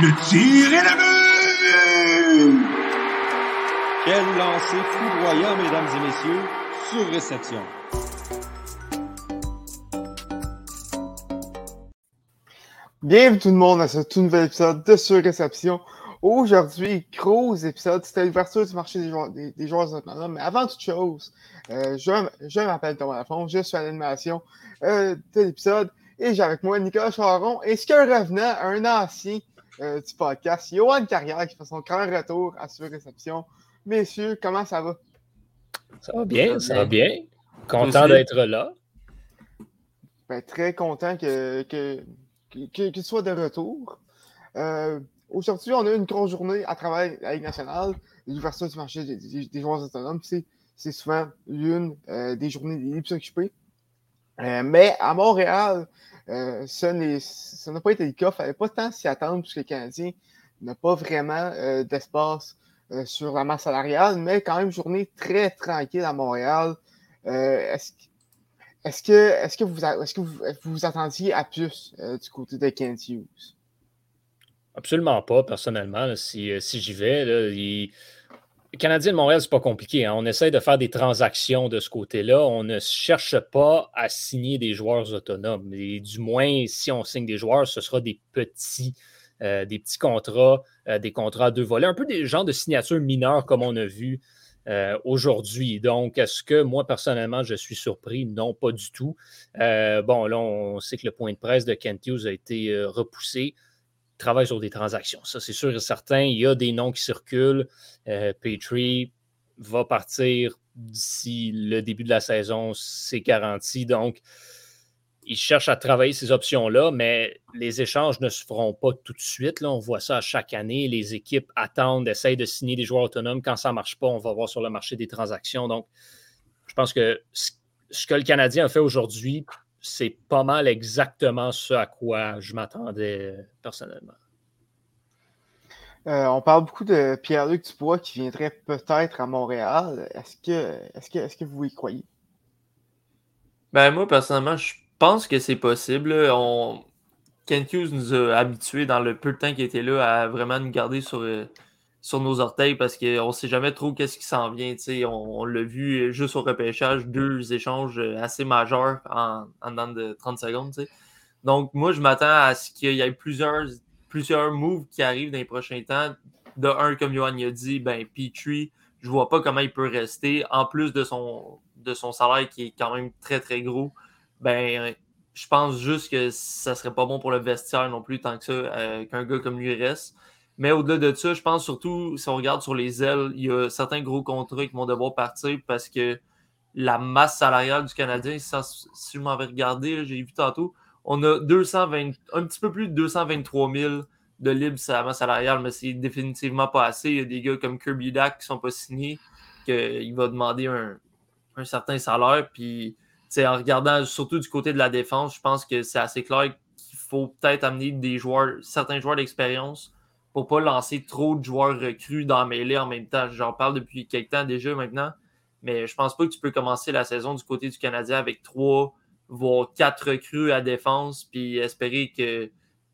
Le tir est la vue! Quel lancer foudroyant, mesdames et messieurs, sur réception. Bienvenue tout le monde à ce tout nouvel épisode de Sur Réception. Aujourd'hui, gros épisode, c'était l'ouverture du marché des joueurs, des, des joueurs autonomes. Mais avant toute chose, euh, je, je m'appelle Thomas Lafont, je suis à l'animation euh, de l'épisode et j'ai avec moi Nicolas Charon et ce qu'un revenant, un ancien euh, du podcast, Johan Carrière qui fait son grand retour à Sur Réception. Messieurs, comment ça va? Ça va bien, ça va bien. Content d'être là. Ben, très content que, que, que, que tu sois de retour. Euh, Aujourd'hui, on a une grosse journée à travers la Ligue nationale, l'ouverture du marché des, des, des joueurs autonomes. C'est souvent l'une euh, des journées les plus occupées. Euh, mais à Montréal, euh, ça n'a pas été le cas. Il ne fallait pas tant s'y attendre puisque les Canadiens n'ont pas vraiment euh, d'espace euh, sur la masse salariale, mais quand même journée très tranquille à Montréal. Est-ce est que, vous, vous, attendiez à plus du côté de Kent? Absolument pas, personnellement. si, si j'y vais, là, il... Canadien de Montréal, c'est pas compliqué. Hein? On essaie de faire des transactions de ce côté-là. On ne cherche pas à signer des joueurs autonomes. Et du moins, si on signe des joueurs, ce sera des petits, euh, des petits contrats, euh, des contrats à deux volets, un peu des genres de signatures mineures comme on a vu euh, aujourd'hui. Donc, est-ce que moi, personnellement, je suis surpris? Non, pas du tout. Bon, là, on sait que le point de presse de Kent Hughes a été repoussé travaille sur des transactions. Ça, c'est sûr et certain. Il y a des noms qui circulent. Euh, Petrie va partir d'ici le début de la saison, c'est garanti. Donc, il cherche à travailler ces options-là, mais les échanges ne se feront pas tout de suite. Là. On voit ça chaque année. Les équipes attendent, essayent de signer des joueurs autonomes. Quand ça ne marche pas, on va voir sur le marché des transactions. Donc, je pense que ce que le Canadien a fait aujourd'hui, c'est pas mal exactement ce à quoi je m'attendais personnellement. Euh, on parle beaucoup de Pierre-Luc Dubois qui viendrait peut-être à Montréal. Est-ce que, est que, est que vous y croyez? Ben moi, personnellement, je pense que c'est possible. On... Kent Hughes nous a habitués dans le peu de temps qu'il était là à vraiment nous garder sur, sur nos orteils parce qu'on ne sait jamais trop qu'est-ce qui s'en vient. On, on l'a vu juste au repêchage, deux échanges assez majeurs en, en dedans de 30 secondes. Donc, moi, je m'attends à ce qu'il y ait plusieurs, plusieurs moves qui arrivent dans les prochains temps. De un, comme Johan a dit, ben, Petrie, je vois pas comment il peut rester. En plus de son, de son salaire qui est quand même très, très gros, ben, je pense juste que ça serait pas bon pour le vestiaire non plus tant que euh, qu'un gars comme lui reste. Mais au-delà de ça, je pense surtout, si on regarde sur les ailes, il y a certains gros contrats qui vont devoir partir parce que la masse salariale du Canadien, si, je m'en vais regarder, j'ai vu tantôt, on a 220, un petit peu plus de 223 000 de masse salariale, mais c'est définitivement pas assez. Il y a des gars comme Kirby Dack qui sont pas signés, qu'il va demander un, un certain salaire. Puis, en regardant surtout du côté de la défense, je pense que c'est assez clair qu'il faut peut-être amener des joueurs, certains joueurs d'expérience pour pas lancer trop de joueurs recrues dans mêlée en même temps. J'en parle depuis quelques temps déjà maintenant, mais je pense pas que tu peux commencer la saison du côté du Canadien avec trois, voire quatre recrues à défense, puis espérer que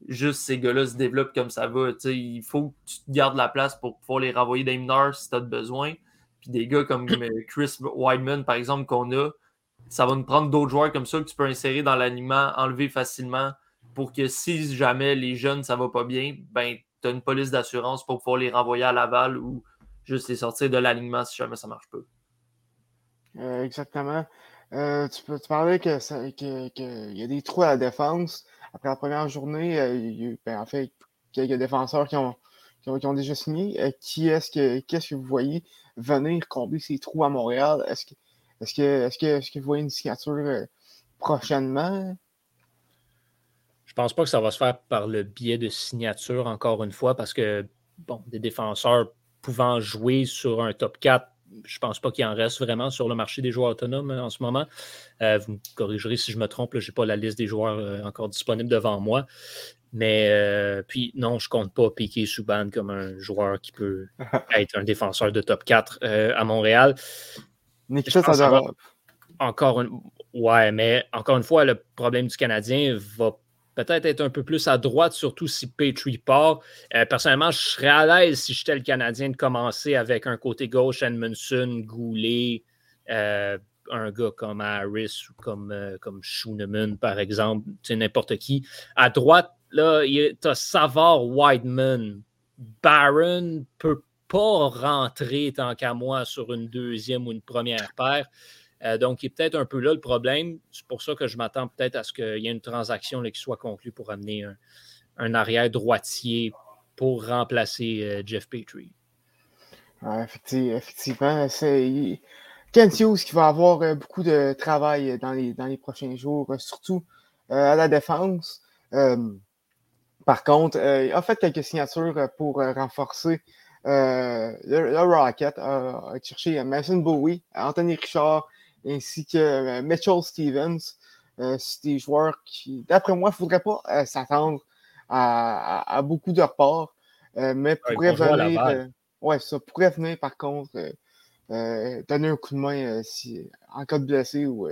juste ces gars-là se développent comme ça va. T'sais, il faut que tu te gardes la place pour pouvoir les renvoyer des mineurs si tu as besoin. Puis des gars comme Chris Wideman, par exemple, qu'on a, ça va nous prendre d'autres joueurs comme ça que tu peux insérer dans l'animement, enlever facilement pour que si jamais les jeunes, ça va pas bien, ben tu as une police d'assurance pour pouvoir les renvoyer à Laval ou juste les sortir de l'alignement si jamais ça marche pas. Euh, exactement. Euh, tu, peux, parlais ça, que, que y a des trous à la défense. Après la première journée, euh, il y a ben, en fait, quelques défenseurs qui ont, qui ont, qui ont déjà signé. Euh, qui est-ce que, qu'est-ce que vous voyez venir combler ces trous à Montréal? Est-ce que, est-ce que, est-ce que, est-ce que vous voyez une signature prochainement? Je pense pas que ça va se faire par le biais de signature, encore une fois, parce que, bon, des défenseurs pouvant jouer sur un top 4, je pense pas qu'il en reste vraiment sur le marché des joueurs autonomes en ce moment. Euh, vous me corrigerez si je me trompe, je n'ai pas la liste des joueurs euh, encore disponible devant moi. Mais euh, puis, non, je compte pas Piqué Souban comme un joueur qui peut être un défenseur de top 4 euh, à Montréal. Nikita Encore une... Ouais, mais encore une fois, le problème du Canadien va peut-être être un peu plus à droite, surtout si Petrie part. Euh, personnellement, je serais à l'aise si j'étais le Canadien de commencer avec un côté gauche, Edmondson, Goulet, euh, un gars comme Harris ou comme, euh, comme Schooneman, par exemple, n'importe qui. À droite, là, tu as Savard, Whiteman. Barron peut pas rentrer tant qu'à moi sur une deuxième ou une première paire. Euh, donc, il est peut-être un peu là le problème. C'est pour ça que je m'attends peut-être à ce qu'il y ait une transaction qui soit conclue pour amener un, arrière droitier pour remplacer euh, Jeff Petrie. effectivement, c'est Ken Hughes qui va avoir euh, beaucoup de travail dans les, dans les prochains jours, surtout à la défense. par contre, il a fait quelques signatures pour renforcer le, Rocket, a cherché Mason Bowie, Anthony Richard, ainsi que euh, Mitchell Stevens. Euh, c'est des joueurs qui, d'après moi, il ne faudrait pas euh, s'attendre à, beaucoup de reports, mais pourrait venir, ouais, ça pourrait venir par contre donner un coup de main si, en cas de blessé ou,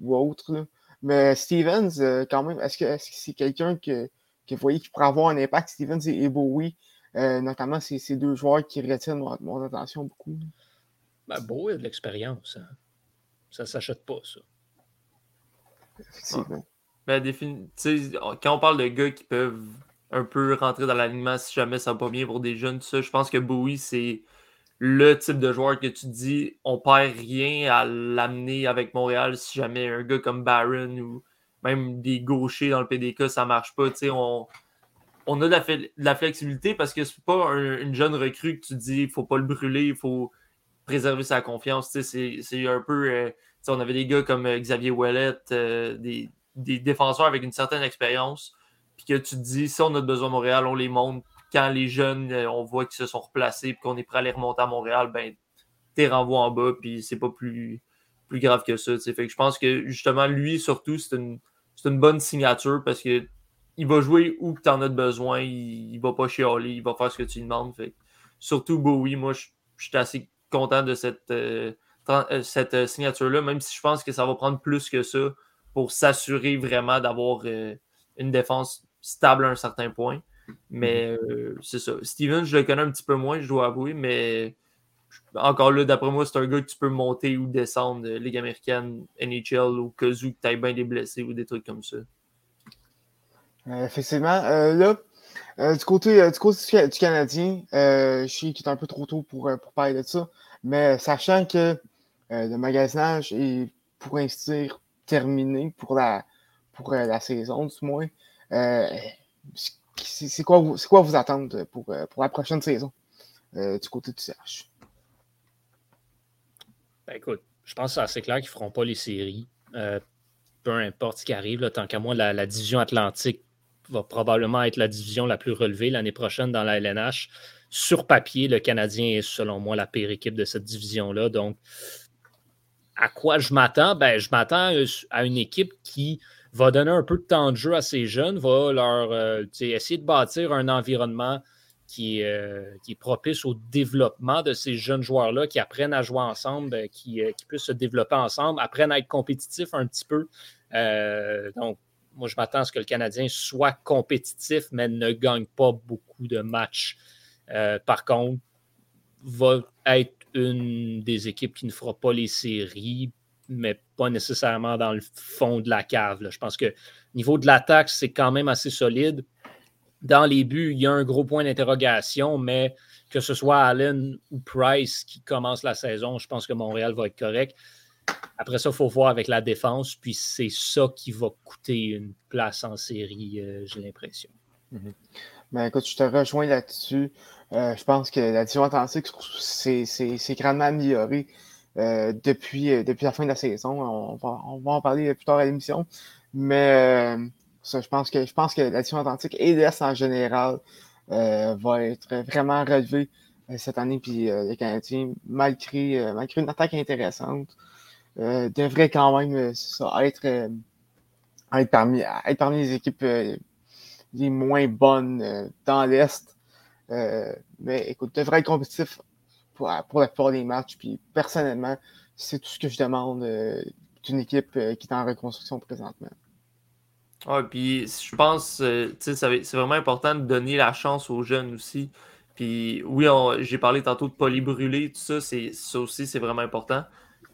ou autre. Mais Stevens, quand même, est-ce que c'est quelqu'un que, que vous voyez qui pourrait avoir un impact, Stevens et, Bowie, notamment ces, ces, deux joueurs qui retiennent mon, attention beaucoup? Ben, Bowie a de l'expérience. Hein. Ça ne s'achète pas, ça. Effectivement. Ben, quand on parle de gars qui peuvent un peu rentrer dans l'alignement si jamais ça va pas bien pour des jeunes, ça, je pense que Bowie, c'est le type de joueur que tu dis on perd rien à l'amener avec Montréal si jamais un gars comme Barron ou même des gauchers dans le PDK, ça marche pas. On, on a de la, flexibilité parce que c'est pas une jeune recrue que tu dis il faut pas le brûler, il faut préserver sa confiance. C'est un peu. Euh, on avait des gars comme euh, Xavier Ouellet, euh, des, défenseurs avec une certaine expérience. Puis que tu te dis, si on a besoin de Montréal, on les monte. Quand les jeunes, on voit qu'ils se sont replacés et qu'on est prêt à les remonter à Montréal, ben, t'es renvoies en bas, puis c'est pas plus, plus grave que ça. Fait que je pense que justement, lui, surtout, c'est une, une, bonne signature parce que il va jouer où tu en as besoin, il, va pas chialer, il va faire ce que tu lui demandes. Fait surtout Bowie, moi, je suis assez content de cette, euh, euh, cette euh, signature-là, même si je pense que ça va prendre plus que ça pour s'assurer vraiment d'avoir une défense stable à un certain point. Mais mhm. c'est ça. Steven, je le connais un petit peu moins, je dois avouer, mais encore là, d'après moi, c'est un gars que tu peux monter ou descendre Ligue américaine, NHL ou que tu as bien des blessés ou des trucs comme ça. effectivement. là, du, côté, du côté du Canadien, je sais qu'il est un peu trop tôt pour, pour parler de ça, mais sachant que euh, le magasinage est, pour ainsi dire, terminé pour la, pour, euh, la saison, du moins, euh, c'est quoi, quoi vos attentes pour, pour la prochaine saison du côté du CH? Ben écoute, je pense que c'est assez clair qu'ils ne feront pas les séries. peu importe ce qui arrive, tant qu'à moi, la, division atlantique va probablement être la division la plus relevée l'année prochaine dans la LNH sur papier, le Canadien est selon moi la pire équipe de cette division-là. Donc, à quoi je m'attends? Ben, je m'attends à une équipe qui va donner un peu de temps de jeu à ces jeunes, va leur euh, essayer de bâtir un environnement qui, euh, qui, est propice au développement de ces jeunes joueurs-là, qui apprennent à jouer ensemble, ben, qui, euh, qui, puissent se développer ensemble, apprennent à être compétitifs un petit peu. donc, moi, je m'attends à ce que le Canadien soit compétitif, mais ne gagne pas beaucoup de matchs euh, par contre, va être une des équipes qui ne fera pas les séries, mais pas nécessairement dans le fond de la cave. Je pense que niveau de l'attaque, c'est quand même assez solide. Dans les buts, il y a un gros point d'interrogation, mais que ce soit Allen ou Price qui commence la saison, je pense que Montréal va être correct. Après ça, il faut voir avec la défense, puis c'est ça qui va coûter une place en série, euh, j'ai l'impression. Mm-hmm. Ben, écoute, je te rejoins là-dessus. Euh, je pense que la division Atlantique, c'est grandement amélioré euh, depuis, depuis la fin de la saison. On va, on va en parler plus tard à l'émission. Mais je pense que je pense que la division Atlantique et l'Est en général va être vraiment relevé cette année. Puis les Canadiens, malgré, malgré une attaque intéressante, devraient quand même ça, être, être, parmi, être les équipes les moins bonnes euh, dans l'Est. Euh, mais écoute, devrait être compétitif pour, pour la plupart des matchs. Puis personnellement, c'est tout ce que je demande euh, d'une équipe qui est en reconstruction présentement. Ouais, puis je pense, euh, c'est vraiment important de donner la chance aux jeunes aussi. Puis oui, j'ai parlé tantôt de polybrûler, tout ça, ça aussi, c'est vraiment important.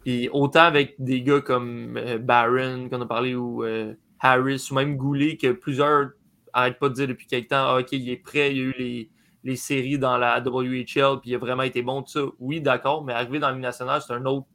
Puis autant avec des gars comme euh, Barron, qu'on a parlé, ou euh, Harris, ou même Goulet, que plusieurs arrêtent pas de dire depuis quelque temps, Ah, OK, il est prêt, il a eu les, les séries dans la WHL, puis il a vraiment été bon, tout ça. Oui, d'accord, mais arriver dans Ligue nationale, c'est un autre,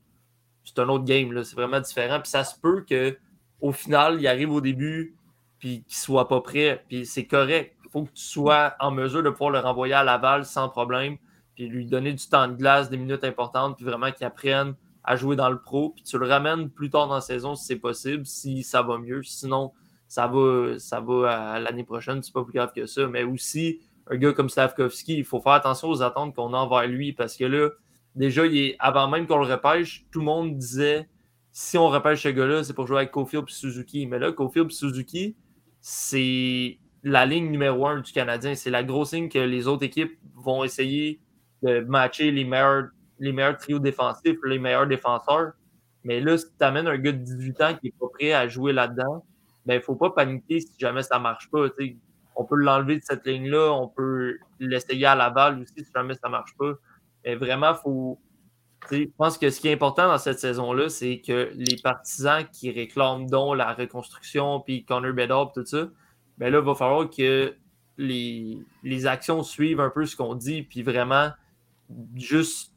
c'est un autre game, c'est vraiment différent. Puis ça se peut que au final, il arrive au début, puis qu'il soit pas prêt, puis c'est correct. Il faut que tu sois en mesure de pouvoir le renvoyer à Laval sans problème, puis lui donner du temps de glace, des minutes importantes, puis vraiment qu'il apprenne à jouer dans le pro, puis tu le ramènes plus tard dans la saison si c'est possible, si ça va mieux. Sinon, ça va, ça va à l'année prochaine, c'est pas plus grave que ça. Mais aussi, un gars comme Slavkovski, il faut faire attention aux attentes qu'on a envers lui, parce que là, déjà, il est, avant même qu'on le repêche, tout le monde disait si on repêche ce gars-là, c'est pour jouer avec Cofield et Suzuki. Mais là, Cofield et Suzuki, c'est la ligne numéro un du Canadien. C'est la grosse ligne que les autres équipes vont essayer de matcher les meilleurs, les meilleurs trios défensifs, les meilleurs défenseurs. Mais là, si tu amènes un gars de 18 ans qui n'est pas prêt à jouer là-dedans, ben, il ne faut pas paniquer si jamais ça ne marche pas. On peut l'enlever de cette ligne-là, on peut l'essayer à Laval aussi si jamais ça ne marche pas. Mais vraiment, faut, je pense que ce qui est important dans cette saison-là, c'est que les partisans qui réclament donc la reconstruction, puis Connor Bedard, tout ça, ben là, il va falloir que les, les actions suivent un peu ce qu'on dit, puis vraiment juste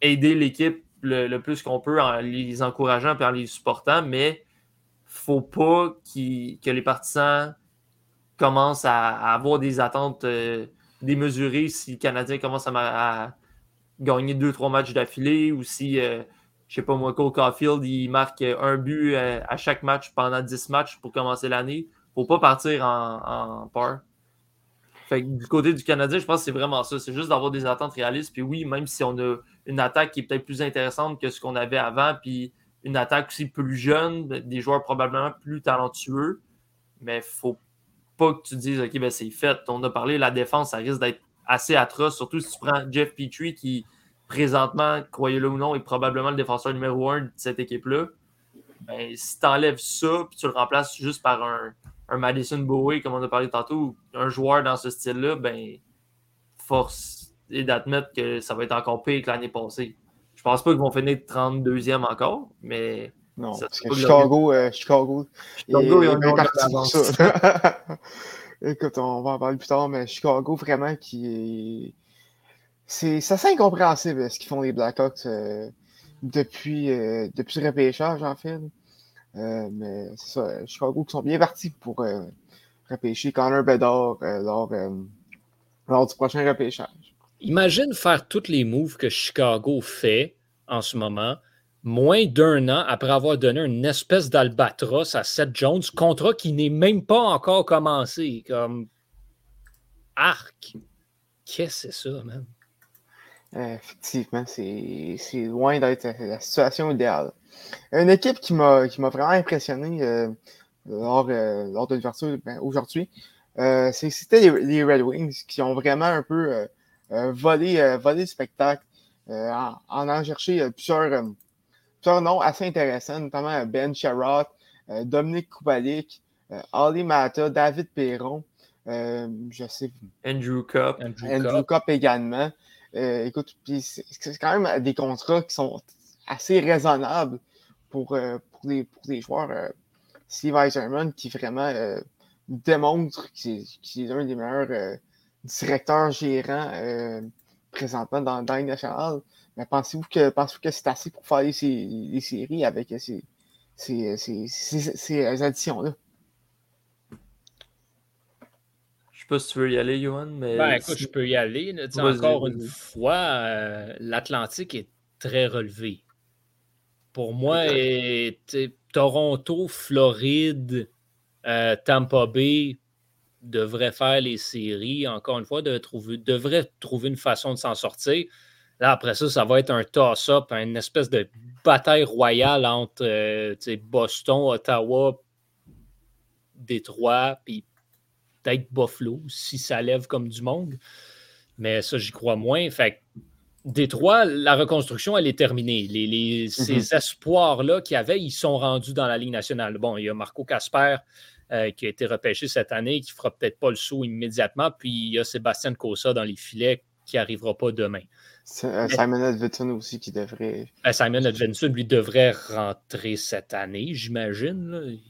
aider l'équipe le, plus qu'on peut en les encourageant et en les supportant, mais faut pas qu que les partisans commencent à, avoir des attentes euh, démesurées si le Canadien commence à, à gagner deux, trois matchs d'affilée ou si, euh, je sais pas moi, Cole Caulfield, il marque un but euh, à chaque match pendant 10 matchs pour commencer l'année. Faut pas partir en, en peur. Fait que du côté du Canadien, je pense que c'est vraiment ça. C'est juste d'avoir des attentes réalistes. Puis oui, même si on a une attaque qui est peut-être plus intéressante que ce qu'on avait avant, puis une attaque aussi plus jeune, des joueurs probablement plus talentueux, mais faut pas que tu dises, OK, ben c'est fait. On a parlé, la défense, ça risque d'être assez atroce, surtout si tu prends Jeff Petrie, qui présentement, croyez-le ou non, est probablement le défenseur numéro un de cette équipe-là. Ben, si tu enlèves ça, puis tu le remplaces juste par un, un Madison Bowie, comme on a parlé tantôt, un joueur dans ce style-là, ben, force est d'admettre que ça va être encore pire que l'année passée. Je pense pas qu'ils vont finir 32e encore, mais. Non, parce que Chicago, euh, Chicago, Chicago, ils ont parti ça. Écoute, on va en parler plus tard, mais Chicago, vraiment, qui est. C'est assez incompréhensible ce qu'ils font les Blackhawks euh, depuis, euh, depuis le repêchage, en fait. Euh, mais c'est ça, Chicago qui sont bien partis pour euh, repêcher Connor Bedard lors, lors, du prochain repêchage. Imagine faire tous les moves que Chicago fait en ce moment, moins d'un an après avoir donné une espèce d'albatros à Seth Jones, contrat qui n'est même pas encore commencé. Comme arc. Qu'est-ce que c'est ça, même? Euh, effectivement, c'est loin d'être la situation idéale. Une équipe qui m'a vraiment impressionné euh, lors, euh, lors de l'ouverture ben, aujourd'hui, euh, c'était les, les, Red Wings qui ont vraiment un peu volé, volé le spectacle en, en allant chercher plusieurs, plusieurs noms assez intéressants, notamment Ben Sherrod, Dominique Kubalik, Ali Mata, David Perron, je sais. Andrew Cup. Andrew, Andrew Cup. Cup également. Euh, écoute, c'est quand même des contrats qui sont assez raisonnables pour, euh, pour, les, pour les joueurs. Euh, Steve Eiserman qui vraiment euh, démontre qu'il est, est, un des meilleurs directeurs gérants présentement dans, dans la nationale. Mais pensez-vous que, pensez que c'est assez pour faire les, les séries avec ces, ces, ces, ces additions-là? Je sais pas si tu veux y aller, Johan, mais. Ben, écoute, je peux y aller. Là, encore une fois, euh, l'Atlantique est très relevé. Pour moi, et, Toronto, Floride, euh, Tampa Bay devraient faire les séries. Encore une fois, devraient trouver, devraient trouver une façon de s'en sortir. Là, après ça, ça va être un toss-up, une espèce de bataille royale entre euh, Boston, Ottawa, Détroit, puis peut-être Buffalo, si ça lève comme du monde. Mais ça, j'y crois moins. Fait Détroit, la reconstruction, elle est terminée. Les, ces Mm-hmm. espoirs-là qu'il y avait, ils sont rendus dans la Ligue nationale. Bon, il y a Marco Casper euh, qui a été repêché cette année, qui ne fera peut-être pas le saut immédiatement. Puis il y a Sébastien Cosa dans les filets qui n'arrivera pas demain. Euh, Simon Edvinson aussi qui devrait. Ben, Simon Edvinson, lui, devrait rentrer cette année, j'imagine.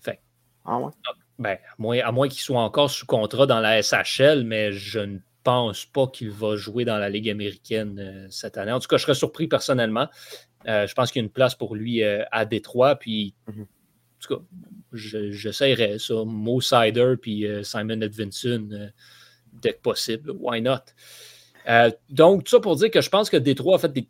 Fait, Ah ouais? ben, à moins, à moins qu'il soit encore sous contrat dans la SHL, mais je ne pense pas qu'il va jouer dans la Ligue américaine euh, cette année. En tout cas, je serais surpris personnellement. Euh, je pense qu'il y a une place pour lui euh, à Détroit. Puis, Mhm. en tout cas, je- j'essaierais ça. Mo Sider puis Simon Edvinson dès que possible. Why not? Euh, donc, tout ça pour dire que je pense que Détroit a fait des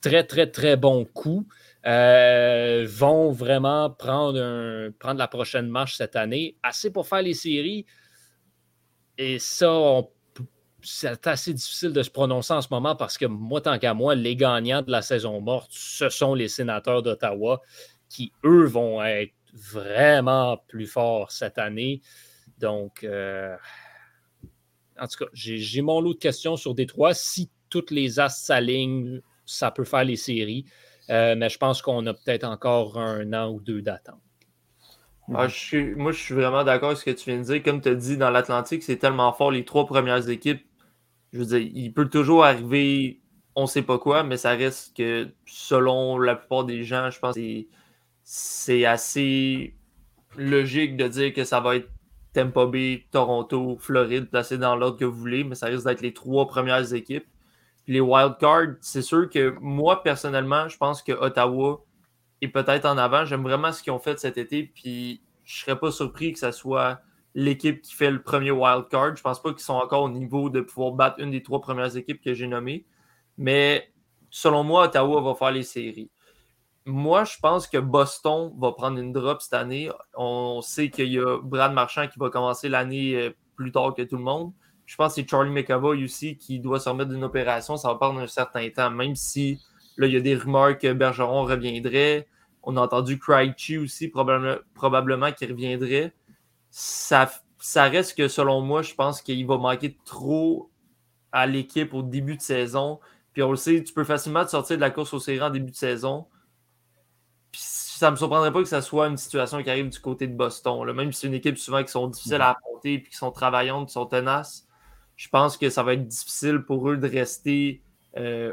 très, très, très bons coups. Euh, vont vraiment prendre, un- prendre la prochaine marche cette année. Assez pour faire les séries. Et ça, on peut- c'est assez difficile de se prononcer en ce moment parce que moi, tant qu'à moi, les gagnants de la saison morte, ce sont les sénateurs d'Ottawa qui, eux, vont être vraiment plus forts cette année. Donc, euh, en tout cas, j'ai mon lot de questions sur Détroit. Si toutes les as s'alignent, ça peut faire les séries. Euh, mais je pense qu'on a peut-être encore un an ou deux d'attente. Ah, moi, je suis vraiment d'accord avec ce que tu viens de dire. Comme tu as dit, dans l'Atlantique, c'est tellement fort, les trois premières équipes. Je veux dire, il peut toujours arriver, on sait pas quoi, mais ça reste que, selon la plupart des gens, je pense que c'est- c'est assez logique de dire que ça va être Tampa Bay, Toronto, Floride, placé dans l'ordre que vous voulez, mais ça risque d'être les trois premières équipes. Puis les wildcards, c'est sûr que moi, personnellement, je pense que Ottawa est peut-être en avant. J'aime vraiment ce qu'ils ont fait cet été, puis je serais pas surpris que ça soit l'équipe qui fait le premier wildcard. Je pense pas qu'ils sont encore au niveau de pouvoir battre une des trois premières équipes que j'ai nommées. Mais selon moi, Ottawa va faire les séries. Moi, je pense que Boston va prendre une drop cette année. On sait qu'il y a Brad Marchand qui va commencer l'année euh, plus tard que tout le monde. Je pense que c'est Charlie McAvoy aussi qui doit se remettre d'une opération. Ça va prendre un certain temps, même si là, il y a des rumeurs que Bergeron reviendrait. On a entendu Krejci aussi, probablement, qu'il reviendrait. Ça, ça reste que, selon moi, je pense qu'il va manquer trop à l'équipe au début de saison. Puis on le sait, tu peux facilement te sortir de la course aux séries en début de saison. Puis ça me surprendrait pas que ça soit une situation qui arrive du côté de Boston. là. Même si c'est une équipe souvent qui sont difficiles à affronter puis qui sont travaillantes, qui sont tenaces, je pense que ça va être difficile pour eux de rester euh,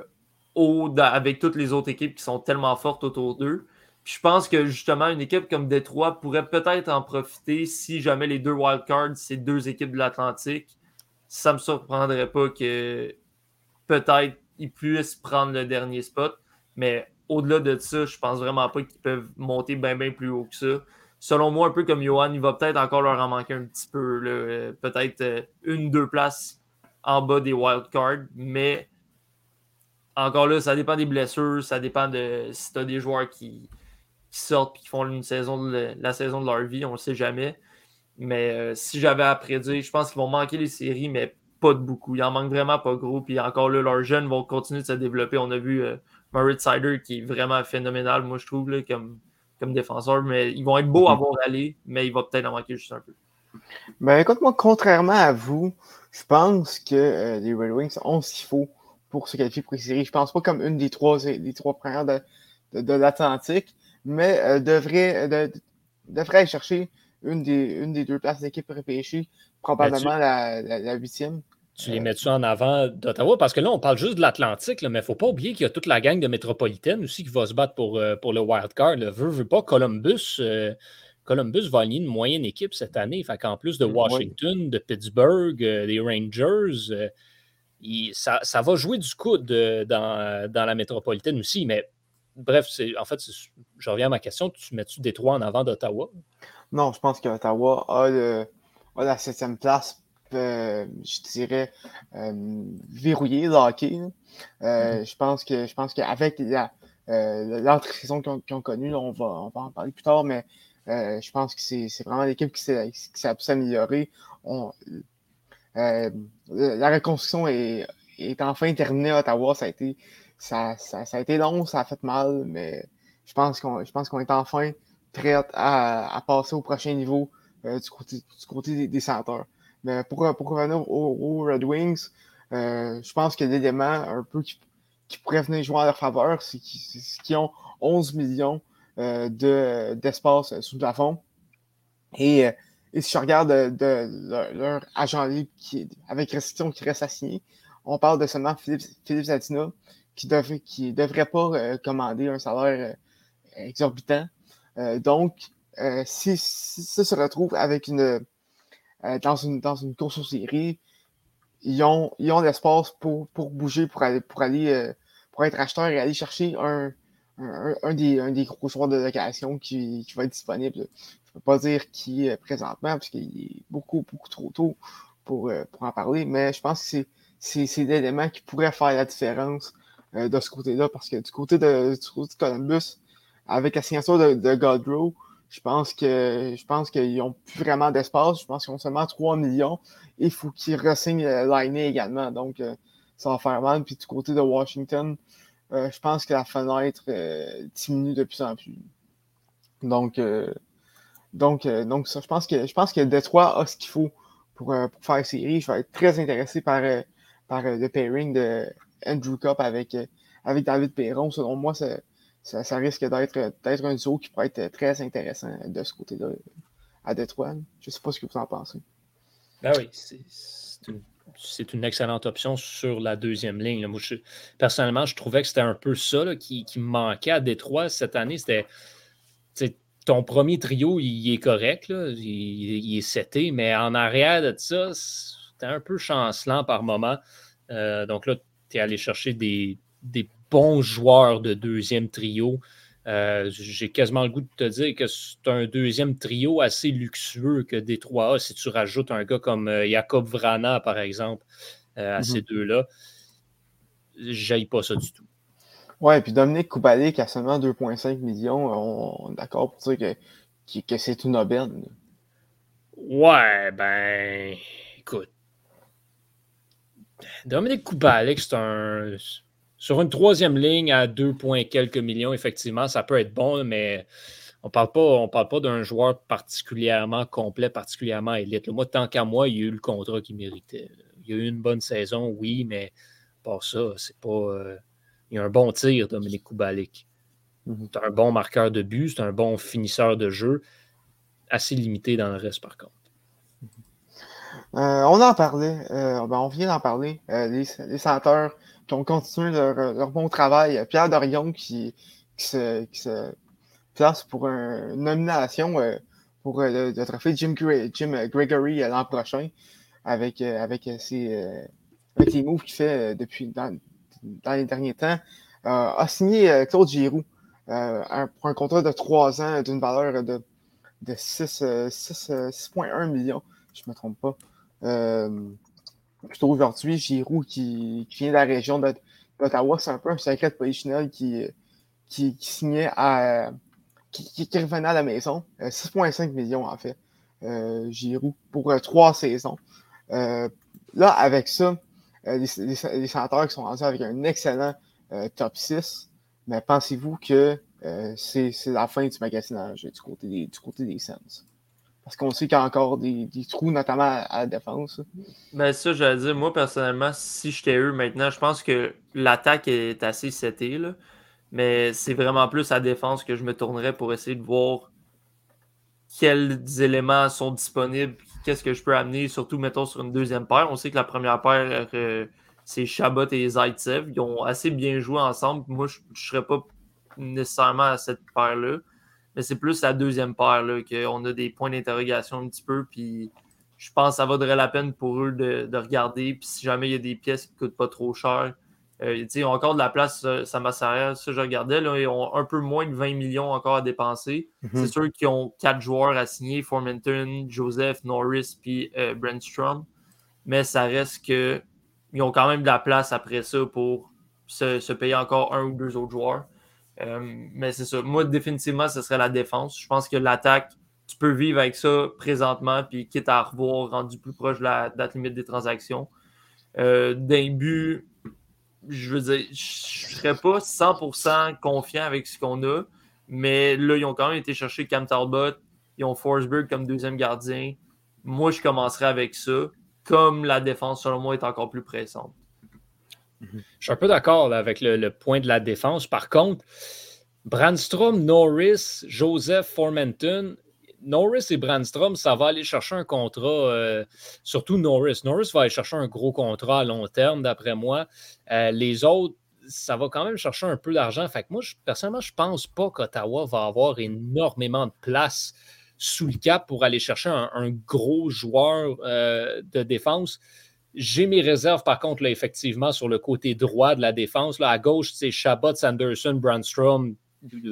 haut dans- avec toutes les autres équipes qui sont tellement fortes autour d'eux. Je pense que justement, une équipe comme Détroit pourrait peut-être en profiter si jamais les deux wildcards, c'est deux équipes de l'Atlantique. Ça ne me surprendrait pas que peut-être ils puissent prendre le dernier spot. Mais au-delà de ça, je pense vraiment pas qu'ils peuvent monter bien bien plus haut que ça. Selon moi, un peu comme Johan, il va peut-être encore leur en manquer un petit peu. Euh, Peut-être euh, une, deux places en bas des wildcards. Mais encore là, ça dépend des blessures, ça dépend de si tu as des joueurs qui, qui sortent et qui font une saison de, la saison de leur vie, on ne le sait jamais. Mais euh, si j'avais à prédire, je pense qu'ils vont manquer les séries, mais pas de beaucoup. Il en manque vraiment pas gros. Puis encore là, leurs jeunes vont continuer de se développer. On a vu euh, Murray Sider qui est vraiment phénoménal, moi je trouve, là, comme, comme défenseur. Mais ils vont être beaux à voir aller, mais il va peut-être en manquer juste un peu. Ben écoute, moi, contrairement à vous, je pense que euh, les Red Wings ont ce qu'il faut pour se qualifier pour les séries. Je pense pas comme une des trois, des trois premières de, de, de l'Atlantique, mais euh, devrait, de, devrait aller chercher une des, une des deux places d'équipe repêchée, probablement la, huitième. Tu les mets-tu en avant d'Ottawa? Parce que là, on parle juste de l'Atlantique, mais il ne faut pas oublier qu'il y a toute la gang de métropolitaine aussi qui va se battre pour, euh, pour le wildcard. Là. Veux, veux pas, Columbus, euh, Columbus va aligner une moyenne équipe cette année. Fait qu'en plus de Oui. Washington, de Pittsburgh, euh, des Rangers, euh, il- ça, ça va jouer du coude euh, dans, dans la métropolitaine aussi. Mais bref, en fait, je reviens à ma question. Tu mets-tu Détroit en avant d'Ottawa? Non, je pense qu'Ottawa a, le- a la septième place, euh, je dirais, euh, verrouillée, hockey. Euh, Je pense que je pense qu'avec la, l'entre-saison qu'ils ont, qu'ils ont connue, on, va, on va en parler plus tard, mais je pense que c'est vraiment l'équipe qui s'est. On- euh, la reconstruction est, est enfin terminée à Ottawa. Ça a été, ça, ça, a été long, ça a fait mal, mais je pense qu'on est enfin prêt à, à passer au prochain niveau euh, du côté, des, des centres. Mais pour, revenir aux, Red Wings, Euh, je pense que l'élément un peu qui, pourrait venir jouer en leur faveur, c'est qu'ils ont 11 millions de, d'espace sous le plafond. Et, et, si je regarde de, leur agent libre qui, avec restriction qui reste assigné, on parle de seulement Philippe, Philippe Zadina qui ne qui devrait pas commander un salaire exorbitant. donc, si, ça se retrouve avec une, dans, une, dans une course aux séries, ils ont, ils ont l'espace pour, pour bouger, pour aller, pour aller euh, pour être acheteur et aller chercher un, un, des, un des gros joueurs de location qui, qui va être disponible. Je ne peux pas dire qui présentement, parce qu'il est beaucoup, beaucoup trop tôt pour, euh, pour en parler, mais je pense que c'est, c'est, l'élément qui pourrait faire la différence euh, de ce côté-là, parce que du côté de, du Columbus, avec la signature de, Godrow, je pense que je pense qu'ils n'ont plus vraiment d'espace. Je pense qu'ils ont seulement 3 millions. Il faut qu'ils ressignent l'année également. Donc, euh, ça va faire mal. Puis du côté de Washington, euh, je pense que la fenêtre euh, diminue de plus en plus. Donc, donc, donc ça, je pense que je pense que Detroit a ce qu'il faut pour, pour faire série. Je vais être très intéressé par, par le pairing de Andrew Cup avec, avec David Perron. Selon moi, c'est ça, risque d'être un duo qui pourrait être très intéressant de ce côté-là à Détroit. Je ne sais pas ce que vous en pensez. Ben oui, c'est une, excellente option sur la deuxième ligne. Moi, personnellement, je trouvais que c'était un peu ça qui, qui, manquait à Détroit cette année. C'était ton premier trio, il, est correct, Il, est seté, mais en arrière de ça, c'était un peu chancelant par moment. Euh, donc là, tu es allé chercher des, des bons joueurs de deuxième trio. Euh, j'ai quasiment le goût de te dire que c'est un deuxième trio assez luxueux que Détroit a si tu rajoutes un gars comme euh, Jacob Vrana, par exemple, euh, à mhm. ces deux-là. J'aille pas ça du tout. Ouais, et puis Dominique Koubalik a seulement 2,5 millions. On, est d'accord pour dire que, que c'est une aubaine. Ouais, ben, écoute. Dominique Koubalik, c'est un sur une troisième ligne à 2 points quelques millions, effectivement, ça peut être bon, mais on ne parle pas, d'un joueur particulièrement complet, particulièrement élite. Moi, tant qu'à moi, il y a eu le contrat qu'il méritait. Il y a eu une bonne saison, oui, mais pas ça, c'est pas. Euh, il y a un bon tir, Dominique Koubalik. Un bon marqueur de but, c'est un bon finisseur de jeu. Assez limité dans le reste, par contre. Euh, on en parlait, euh, ben, on vient d'en parler. les, les senteurs qui ont continué leur, bon travail. Pierre Dorion qui, se, place pour une nomination euh, pour euh, le, trophée Jim, Gregory euh, l'an prochain avec, avec, ses, les moves qu'il fait depuis dans, les derniers temps. a signé Claude Giroux pour un contrat de trois ans d'une valeur de, de 6,1 millions, je ne me trompe pas plutôt aujourd'hui, Giroud qui, vient de la région d'Ottawa, c'est un peu un secret polichinelle qui, qui, signait à. Qui, revenait à la maison. 6,5 euh, millions en fait. Euh, Giroud pour euh, trois saisons. Euh, là, avec ça, les, les, les, qui sont rendus avec un excellent top 6. Mais pensez-vous que c'est la fin du magasinage du côté des, du côté des Sens? Parce qu'on sait qu'il y a encore des, trous, notamment à, la défense. Ben ça, je vais dire, moi personnellement, si j'étais eux maintenant, je pense que l'attaque est assez setée. Mais c'est vraiment plus à la défense que je me tournerais pour essayer de voir quels éléments sont disponibles, qu'est-ce que je peux amener, surtout mettons sur une deuxième paire. On sait que la première paire, euh, c'est Chabot et Zaitsev. Ils ont assez bien joué ensemble. Moi, je ne serais pas nécessairement à cette paire-là. Mais c'est plus la deuxième paire qu'on a des points d'interrogation un petit peu. Puis je pense que ça vaudrait la peine pour eux de, regarder. Puis si jamais il y a des pièces qui ne coûtent pas trop cher, euh, ils ont encore de la place, ça m'a Ça, je regardais, là, ils ont un peu moins de 20 millions encore à dépenser. Mhm. C'est sûr qu'ils ont quatre joueurs à signer Formenton, Joseph, Norris, puis euh, Brentstrom. Mais ça reste que ils ont quand même de la place après ça pour se payer encore un ou deux autres joueurs. Euh, mais c'est ça. Moi, définitivement, ce serait la défense. Je pense que l'attaque, tu peux vivre avec ça présentement, puis quitte à revoir rendu plus proche de la date limite des transactions. Euh, D'un but, je veux dire, je ne serais pas 100% confiant avec ce qu'on a, mais là, ils ont quand même été chercher Cam Talbot, ils ont Forsberg comme deuxième gardien. Moi, je commencerai avec ça, comme la défense, selon moi, est encore plus pressante. Je suis un peu d'accord avec le, point de la défense. Par contre, Brandstrom, Norris, Joseph Formenton, Norris et Brandstrom, ça va aller chercher un contrat, euh, surtout Norris. Norris va aller chercher un gros contrat à long terme, d'après moi. Euh, les autres, ça va quand même chercher un peu d'argent. Fait que moi, personnellement, je ne pense pas qu'Ottawa va avoir énormément de place sous le cap pour aller chercher un, gros joueur euh, de défense. J'ai mes réserves, par contre, là, effectivement, sur le côté droit de la défense. Là, à gauche, c'est Chabot, Sanderson, Brandstrom.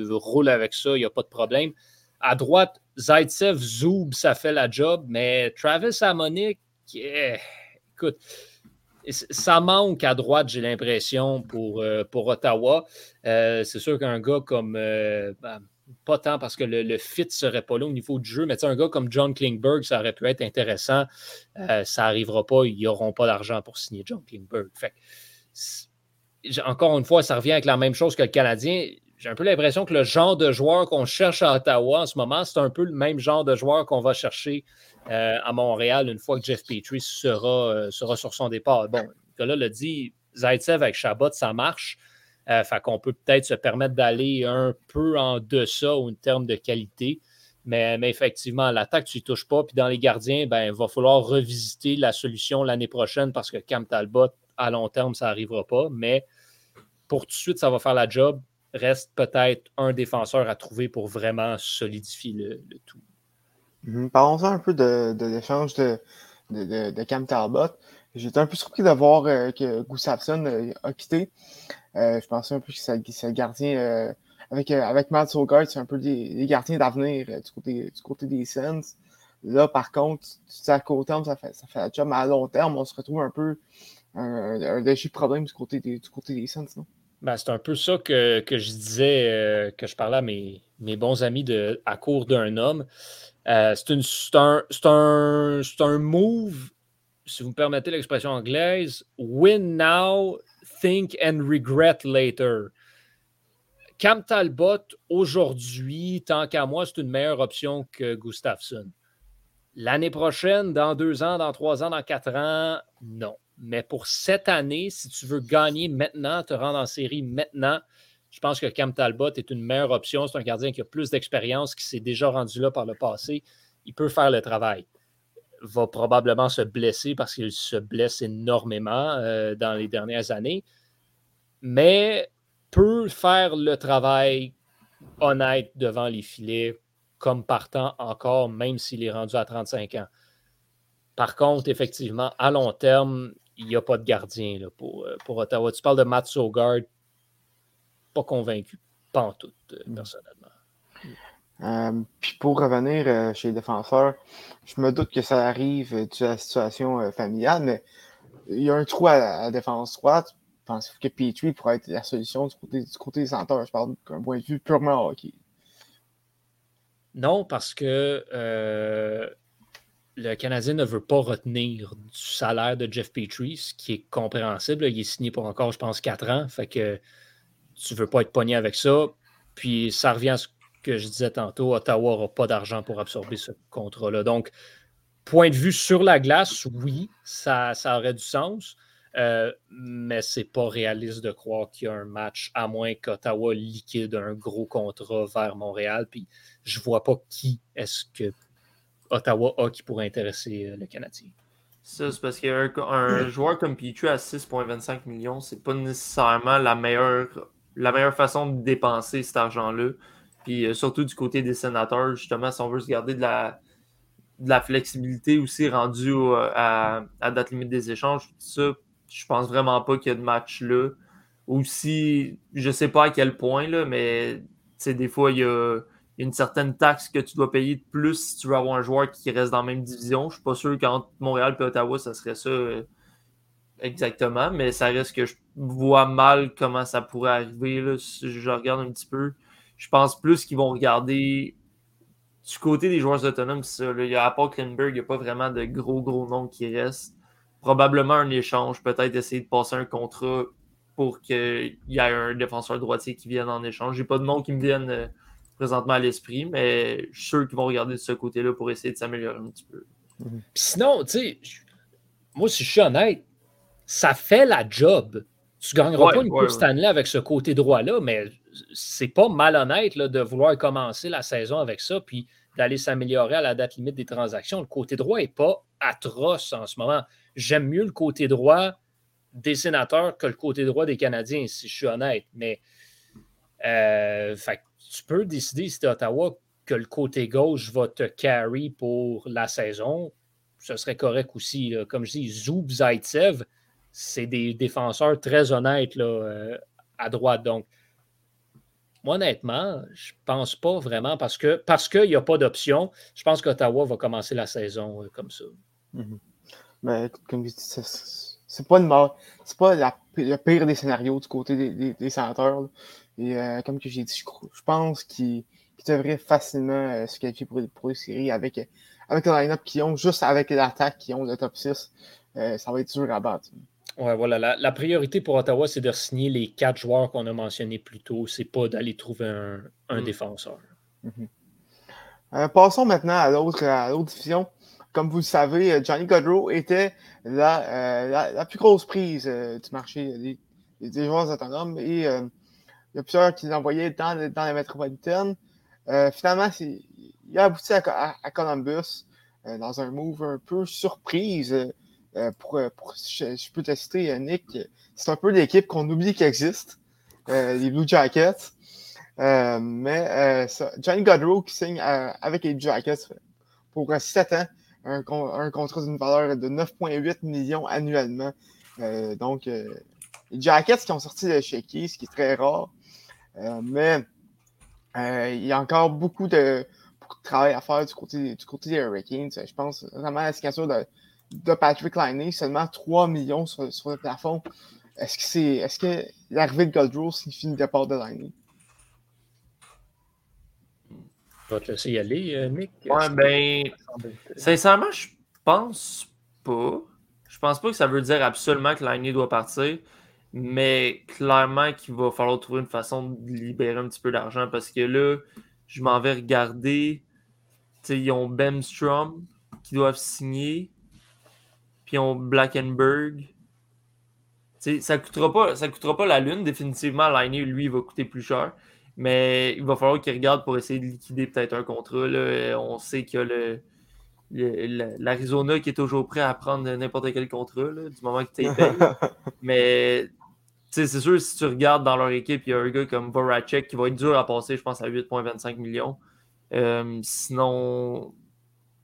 Roule avec ça, il n'y a pas de problème. À droite, Zaitsev, Zoub, ça fait la job, mais Travis Amonic, écoute, ça manque à droite, j'ai l'impression, pour, euh, Ottawa. Euh, c'est sûr qu'un gars comme. Euh, ben, pas tant parce que le, fit serait pas là au niveau du jeu, mais un gars comme John Klingberg, ça aurait pu être intéressant. ça n'arrivera pas, ils n'auront pas d'argent pour signer John Klingberg. Encore une fois, ça revient avec la même chose que le Canadien j'ai un peu l'impression que le genre de joueur qu'on cherche à Ottawa en ce moment, c'est un peu le même genre de joueur qu'on va chercher euh, à Montréal une fois que Jeff Petrie sera, euh, sera sur son départ. Bon, Nicolas l'a dit, Zaitsev avec Chabot, ça marche. Euh, fait qu'on peut peut-être se permettre d'aller un peu en deçà en termes de qualité. Mais, effectivement, l'attaque, tu n'y touches pas. Puis dans les gardiens, ben, il va falloir revisiter la solution l'année prochaine parce que Cam Talbot, à long terme, ça n'arrivera pas. Mais pour tout de suite, ça va faire la job reste peut-être un défenseur à trouver pour vraiment solidifier le, tout. Mhm. Parlons un peu de, l'échange de, de, Cam Talbot. J'étais un peu surpris de voir euh, que Gustafsson euh, a quitté. Euh, je pensais un peu que c'est le gardien avec, avec Matt Sogard, c'est un peu des, gardiens d'avenir du, côté, du côté des Sens. Là, par contre, à court terme, ça fait, ça fait la job, mais à long terme, on se retrouve un peu un, un, léger problème du côté des, du côté des Sens. Non? Ben, c'est un peu ça que, je disais, euh, que je parlais à mes, mes bons amis de, à court d'un homme. Euh, c'est un, un, un, move, si vous me permettez l'expression anglaise, win now, think and regret later. Cam Talbot, aujourd'hui, tant qu'à moi, c'est une meilleure option que Gustafsson. L'année prochaine, dans deux ans, dans trois ans, dans quatre ans, non. Mais pour cette année, si tu veux gagner maintenant, te rendre en série maintenant, je pense que Cam Talbot est une meilleure option. C'est un gardien qui a plus d'expérience, qui s'est déjà rendu là par le passé. Il peut faire le travail. Va probablement se blesser parce qu'il se blesse énormément euh, dans les dernières années. Mais peut faire le travail honnête devant les filets comme partant encore, même s'il est rendu à 35 ans. Par contre, effectivement, à long terme, il n'y a pas de gardien là, pour, euh, pour Ottawa. Tu parles de Matt Sogard, pas convaincu, pas en tout, euh, personnellement. Euh, puis pour revenir chez les défenseurs, je me doute que ça arrive de la situation familiale, mais il y a un trou à la, défense droite. Pensez-vous que Petrie pourrait être la solution du côté, du côté des senteurs? Je parle d'un point de vue purement hockey. Non, parce que le Canadien ne veut pas retenir du salaire de Jeff Petrie, ce qui est compréhensible. Il est signé pour encore, je pense, quatre ans. Fait que tu ne veux pas être pogné avec ça. Puis ça revient à ce que je disais tantôt. Ottawa n'aura pas d'argent pour absorber ce contrat-là. Donc, point de vue sur la glace, oui, ça, ça aurait du sens. Euh, mais c'est pas réaliste de croire qu'il y a un match, à moins qu'Ottawa liquide un gros contrat vers Montréal. Puis je vois pas qui est-ce que Ottawa a qui pourrait intéresser euh, le Canadien. Ça, c'est parce qu'un un joueur comme Pichu à 6,25 millions, c'est pas nécessairement la meilleure, la meilleure façon de dépenser cet argent-là. Puis euh, surtout du côté des sénateurs, justement, si on veut se garder de la, flexibilité aussi rendue à, à, date limite des échanges, ça, je pense vraiment pas qu'il y a de match là. Aussi, je sais pas à quel point, là, mais des fois, il y a une certaine taxe que tu dois payer de plus si tu veux avoir un joueur qui reste dans la même division. Je ne suis pas sûr qu'entre Montréal et Ottawa, ça serait ça euh, exactement, mais ça reste que je vois mal comment ça pourrait arriver. si je regarde un petit peu. Je pense plus qu'ils vont regarder du côté des joueurs autonomes. Ça, il y a, à part Klinberg, il n'y a pas vraiment de gros, gros noms qui restent. Probablement un échange, peut-être essayer de passer un contrat pour qu'il y ait un défenseur droitier qui vienne en échange. J'ai pas de nom qui me viennent euh, présentement à l'esprit, mais je suis sûr qu'ils vont regarder de ce côté-là pour essayer de s'améliorer un petit peu. Sinon, tu sais, moi, si je suis honnête, ça fait la job Tu ne gagneras Ouais, pas une ouais, Coupe. Stanley avec ce côté droit-là, mais c'est pas malhonnête là, de vouloir commencer la saison avec ça puis d'aller s'améliorer à la date limite des transactions. Le côté droit n'est pas atroce en ce moment. J'aime mieux le côté droit des sénateurs que le côté droit des Canadiens, si je suis honnête. Mais euh, fait tu peux décider, si tu Ottawa, que le côté gauche va te carry pour la saison. Ce serait correct aussi. là. Comme je dis, Zoub, Zaitsev, c'est des défenseurs très honnêtes là, euh, à droite. Donc, moi, honnêtement, je pense pas vraiment parce parce qu'il n'y a pas d'option. Je pense qu'Ottawa va commencer la saison euh, comme ça. Mais écoute, comme je dis, c'est- pas. C'est pas le pire des scénarios du côté des, des. Et euh, comme que j'ai dit, je, pense qu'ils devraient facilement se qualifier pour, les séries avec, avec le line-up qu'ils ont, juste avec l'attaque qu'ils ont, le top 6. euh, ça va être dur à battre. Ouais, voilà. La, la priorité pour Ottawa, c'est de signer les quatre joueurs qu'on a mentionnés plus tôt. C'est pas d'aller trouver un, un Mm. défenseur. Euh, passons maintenant à l'autre à l'autre division. Comme vous le savez, euh, Johnny Godrow était la, euh, la, la plus grosse prise euh, du marché des, des joueurs autonomes et il y a plusieurs qui l'envoyaient dans, dans la métropolitaine. Finalement, c'est- il a abouti à, à- à Columbus dans un move un peu surprise. Euh, pour, euh, pour- je, je peux te citer, Nick, c'est un peu l'équipe qu'on oublie qu'elle existe, euh, les Blue Jackets. Euh, mais euh, ça, Johnny Godrow qui signe euh, avec les Jackets pour 7 ans, un, un contrat d'une valeur de 9,8 millions annuellement. Donc, les Jackets qui ont sorti de chez ce qui est très rare. Mais il y a encore beaucoup de, de travail à faire du côté, du côté des Hurricanes. Je pense vraiment à la signature de, de Patrick Liney, seulement 3 millions sur, sur le plafond. Est-ce que c'est est-ce que l'arrivée de Goldrow signifie le départ de Liney? Je vais te laisser y aller, euh, Nick. Ouais, ben, sincèrement, je pense pas. Je pense pas que ça veut dire absolument que Liney doit partir, mais clairement qu'il va falloir trouver une façon de libérer un petit peu d'argent parce que là, je m'en vais regarder. Tu sais, ils ont Bemstrom qui doivent signer, puis ils ont Blackenberg. Tu sais, ça coûtera pas, ça coûtera pas la lune. Définitivement, Liney, lui, il va coûter plus cher. Mais il va falloir qu'il regarde pour essayer de liquider peut-être un contrat. là. On sait qu'il y a le, le- le- l'Arizona qui est toujours prêt à prendre n'importe quel contrat là, du moment que tu payé. Mais c'est sûr, si tu regardes dans leur équipe, il y a un gars comme Voracek qui va être dur à passer, je pense, à 8,25 millions. Euh, sinon.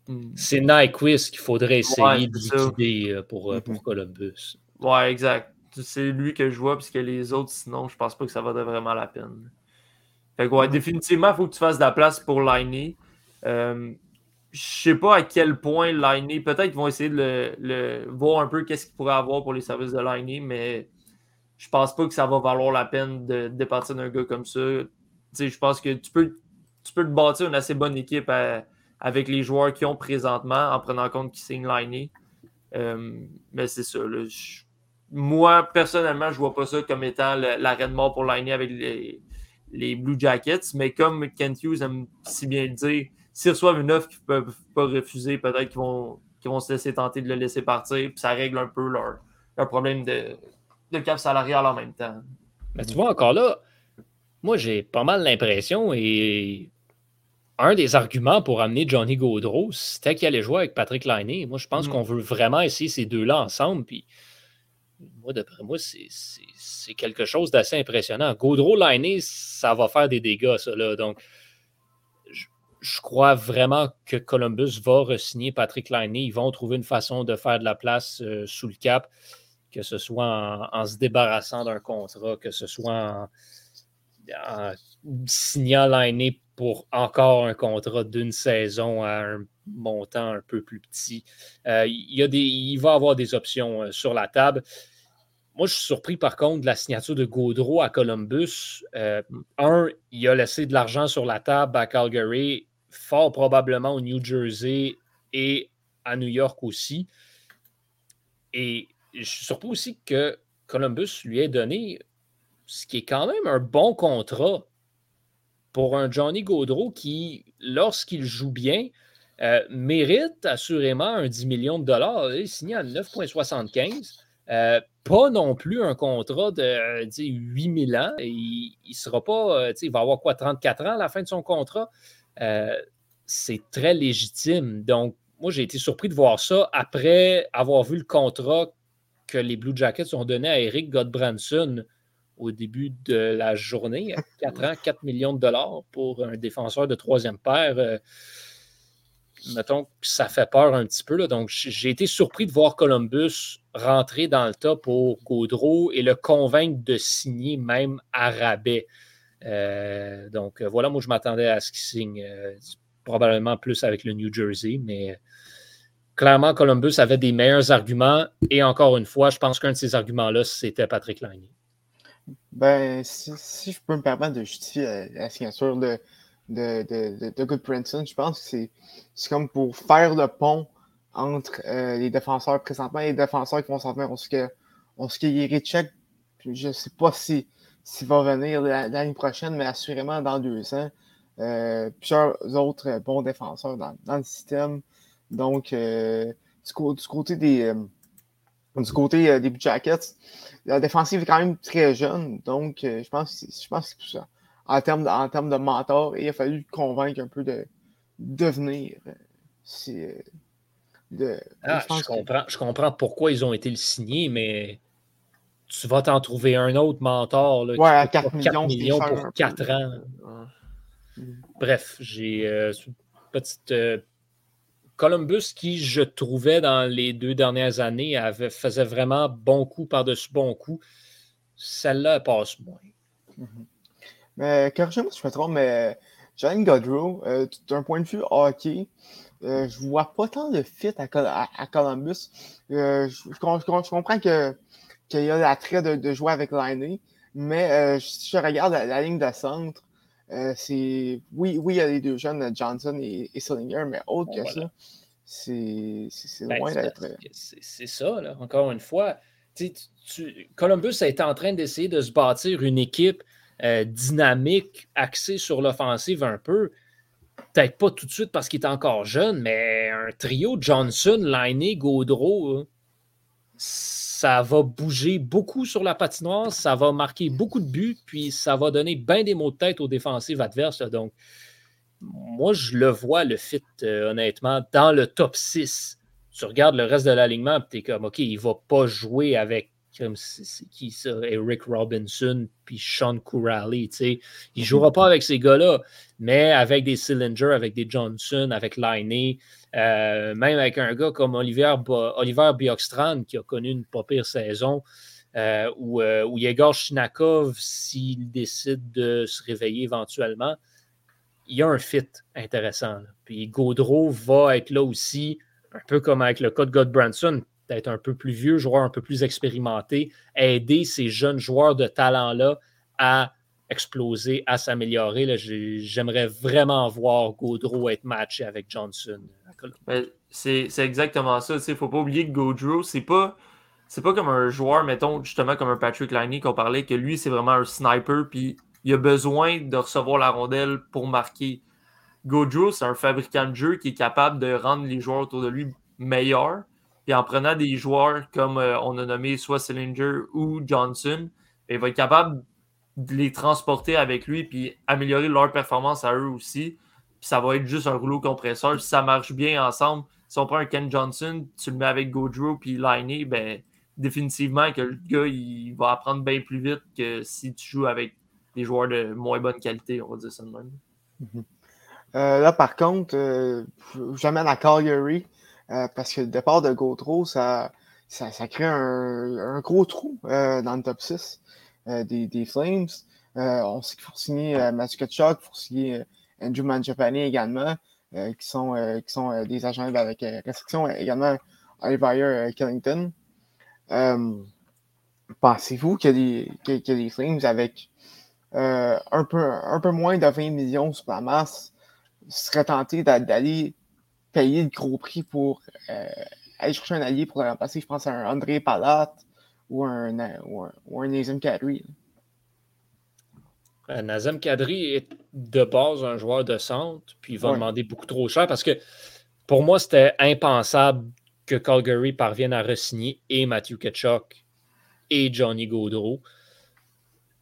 Hmm, C'est Nyquist qu'il faudrait essayer Ouais, de liquider euh, pour, euh, pour Columbus. Ouais, exact. C'est lui que je vois, puisque les autres, sinon, je pense pas que ça vaudrait vraiment la peine. Fait que, ouais, Mhm. définitivement, il faut que tu fasses de la place pour Liney. Euh, je sais pas à quel point Liney, peut-être qu'ils vont essayer de le, le- voir un peu qu'est-ce qu'il pourrait avoir pour les services de Liney, mais je pense pas que ça va valoir la peine de départir d'un gars comme ça. Tu sais, je pense que tu peux, tu peux te bâtir une assez bonne équipe à- avec les joueurs qu'ils ont présentement en prenant en compte qu'ils signent Liney. Euh, mais c'est ça. moi, personnellement, je vois pas ça comme étant l'arrêt de mort pour Liney avec les, Blue Jackets. Mais comme Kent Hughes aime si bien le dire, s'ils reçoivent une offre qu'ils ne peuvent pas refuser, peut-être qu'ils vont, vont se laisser tenter de le laisser partir. Puis ça règle un peu leur, leur problème de, de cap salarial en même temps. Mais tu vois, encore là, moi, j'ai pas mal l'impression et un des arguments pour amener Johnny Gaudreau, c'était qu'il allait jouer avec Patrick Liney. Moi, je pense Mm. qu'on veut vraiment essayer ces deux-là ensemble. Puis, moi, d'après moi, c'est- quelque chose d'assez impressionnant. Gaudreau, Liney, ça va faire des dégâts, ça. Là. Donc, je, je crois vraiment que Columbus va re-signer Patrick Liney. Ils vont trouver une façon de faire de la place euh, sous le cap que ce soit en, en se débarrassant d'un contrat, que ce soit en, en signant l'année pour encore un contrat d'une saison à un montant un peu plus petit. Euh, il, y va avoir des options euh, sur la table. Moi, je suis surpris par contre de la signature de Gaudreau à Columbus. Euh, un, il a laissé de l'argent sur la table à Calgary, fort probablement au New Jersey et à New York aussi. Et je suis surpris aussi que Columbus lui ait donné ce qui est quand même un bon contrat pour un Johnny Gaudreau qui, lorsqu'il joue bien, euh, mérite assurément un 10 millions de dollars. Il signé à 9,75. Euh, pas non plus un contrat de 8000 ans. Il, il sera pas, il va avoir quoi, 34 ans à la fin de son contrat? c'est très légitime. Donc, moi, j'ai été surpris de voir ça après avoir vu le contrat que les Blue Jackets ont donné à Eric Godbranson au début de la journée. 4 ans, 4 millions de dollars pour un défenseur de troisième paire. Euh, mettons que ça fait peur un petit peu. Là. Donc, j'ai été surpris de voir Columbus rentrer dans le top pour Gaudreau et le convaincre de signer même à rabais. Euh, donc, voilà, moi, je m'attendais à ce qu'il signe euh, probablement plus avec le New Jersey, mais clairement, Columbus avait des meilleurs arguments. Et encore une fois, je pense qu'un de ces arguments-là, c'était Patrick Lagny. Ben, si, je peux me permettre de justifier la, signature de, de, de, de, Good Princeton, je pense que c'est comme pour faire le pont entre euh, les défenseurs présentement et les défenseurs qui vont s'en venir. On sait que, on sait qu'il je ne sais pas s'il si, va venir l'année prochaine, mais assurément dans deux ans. Euh, plusieurs autres bons défenseurs dans, dans le système. Donc, euh, du, côté des, du côté euh, des Blue Jackets, la défensive est quand même très jeune. Donc, je pense, je pense que c'est tout ça. En termes, de, en termes de mentor, il a fallu convaincre un peu de devenir. De, ah, je, comprends, je comprends pourquoi ils ont été le signer, mais tu vas t'en trouver un autre mentor. Là, ouais, à 4 millions, millions pour 4 ans. Bref, j'ai une petite Columbus, qui je trouvais dans les deux dernières années, avait, faisait vraiment bon coup par-dessus bon coup. Celle-là, passe moins. Mm-hmm. Mais corrigez-moi si je me trompe, mais Jalen Godrow, euh, d'un point de vue hockey, euh, je vois pas tant de fit à, Columbus. Euh, je, comprends qu'il y a l'attrait de, jouer avec l'année, mais si je regarde la, ligne de centre, c'est oui, oui, il y a les deux jeunes, Johnson et, et mais autre que ça, c'est ben, loin d'être. C'est ça, là, encore une fois. Columbus a été en train d'essayer de se bâtir une équipe dynamique, axée sur l'offensive un peu. Peut-être pas tout de suite parce qu'il est encore jeune, mais un trio Johnson, Liney, Gaudreau, ça va bouger beaucoup sur la patinoire, ça va marquer beaucoup de buts, puis ça va donner bien des mots de tête aux défensives adverses. Donc, moi, je le vois, le fit, euh, honnêtement, dans le top 6. Tu regardes le reste de l'alignement, tu es comme, OK, il va pas jouer avec qui ça, Eric Robinson puis Sean Couralley, tu sais. Il jouera pas avec ces gars-là, mais avec des Cylinders, avec des Johnson, avec Liney, euh, même avec un gars comme Oliver, Oliver qui a connu une pas pire saison, euh, ou, euh, Yegor Shinakov s'il décide de se réveiller éventuellement, il y a un fit intéressant. Puis Gaudreau va être là aussi, un peu comme avec le cas de God Branson, peut-être un peu plus vieux, joueur un peu plus expérimenté, aider ces jeunes joueurs de talent-là à exploser, à s'améliorer. J'aimerais vraiment voir Gaudreau être matché avec Johnson. Ben, c'est exactement ça. Il ne faut pas oublier que Gaudreau, c'est pas. Pas comme un joueur, mettons, justement comme un Patrick Liney qu'on parlait, que lui, c'est vraiment un sniper, puis il a besoin de recevoir la rondelle pour marquer. Gaudreau, c'est un fabricant de jeu qui est capable de rendre les joueurs autour de lui meilleurs. Puis en prenant des joueurs comme euh, on a nommé soit Sillinger ou Johnson, il va être capable de les transporter avec lui puis améliorer leur performance à eux aussi. Ça va être juste un rouleau compresseur. Si ça marche bien ensemble, si on prend un Ken Johnson, tu le mets avec Gaudreau puis Liney, ben définitivement que le gars il va apprendre bien plus vite que si tu joues avec des joueurs de moins bonne qualité, on va dire ça de même. Mhm. Euh, là, par contre, euh, j'amène à Calgary euh, parce que le départ de Gautreau, ça, ça, crée un, gros trou dans le top 6 des, Flames. on sait qu'il faut signer Matthew Kachuk, il faut signer Andrew Manjapani également, qui sont, qui sont des agents avec restriction, également Oliver Killington. Pensez-vous qu'il y, y, a des Flames avec euh, un, peu, un peu moins de 20 millions sur la masse serait tenté d'aller payer le gros prix pour euh, aller chercher un allié pour le remplacer. Je pense à un André Palat ou un, ou un, Nazem Kadri. Euh, Nazem Kadri est de base un joueur de centre, puis il va demander beaucoup trop cher parce que pour moi, c'était impensable que Calgary parvienne à re-signer et Matthew Ketchuk et Johnny Gaudreau.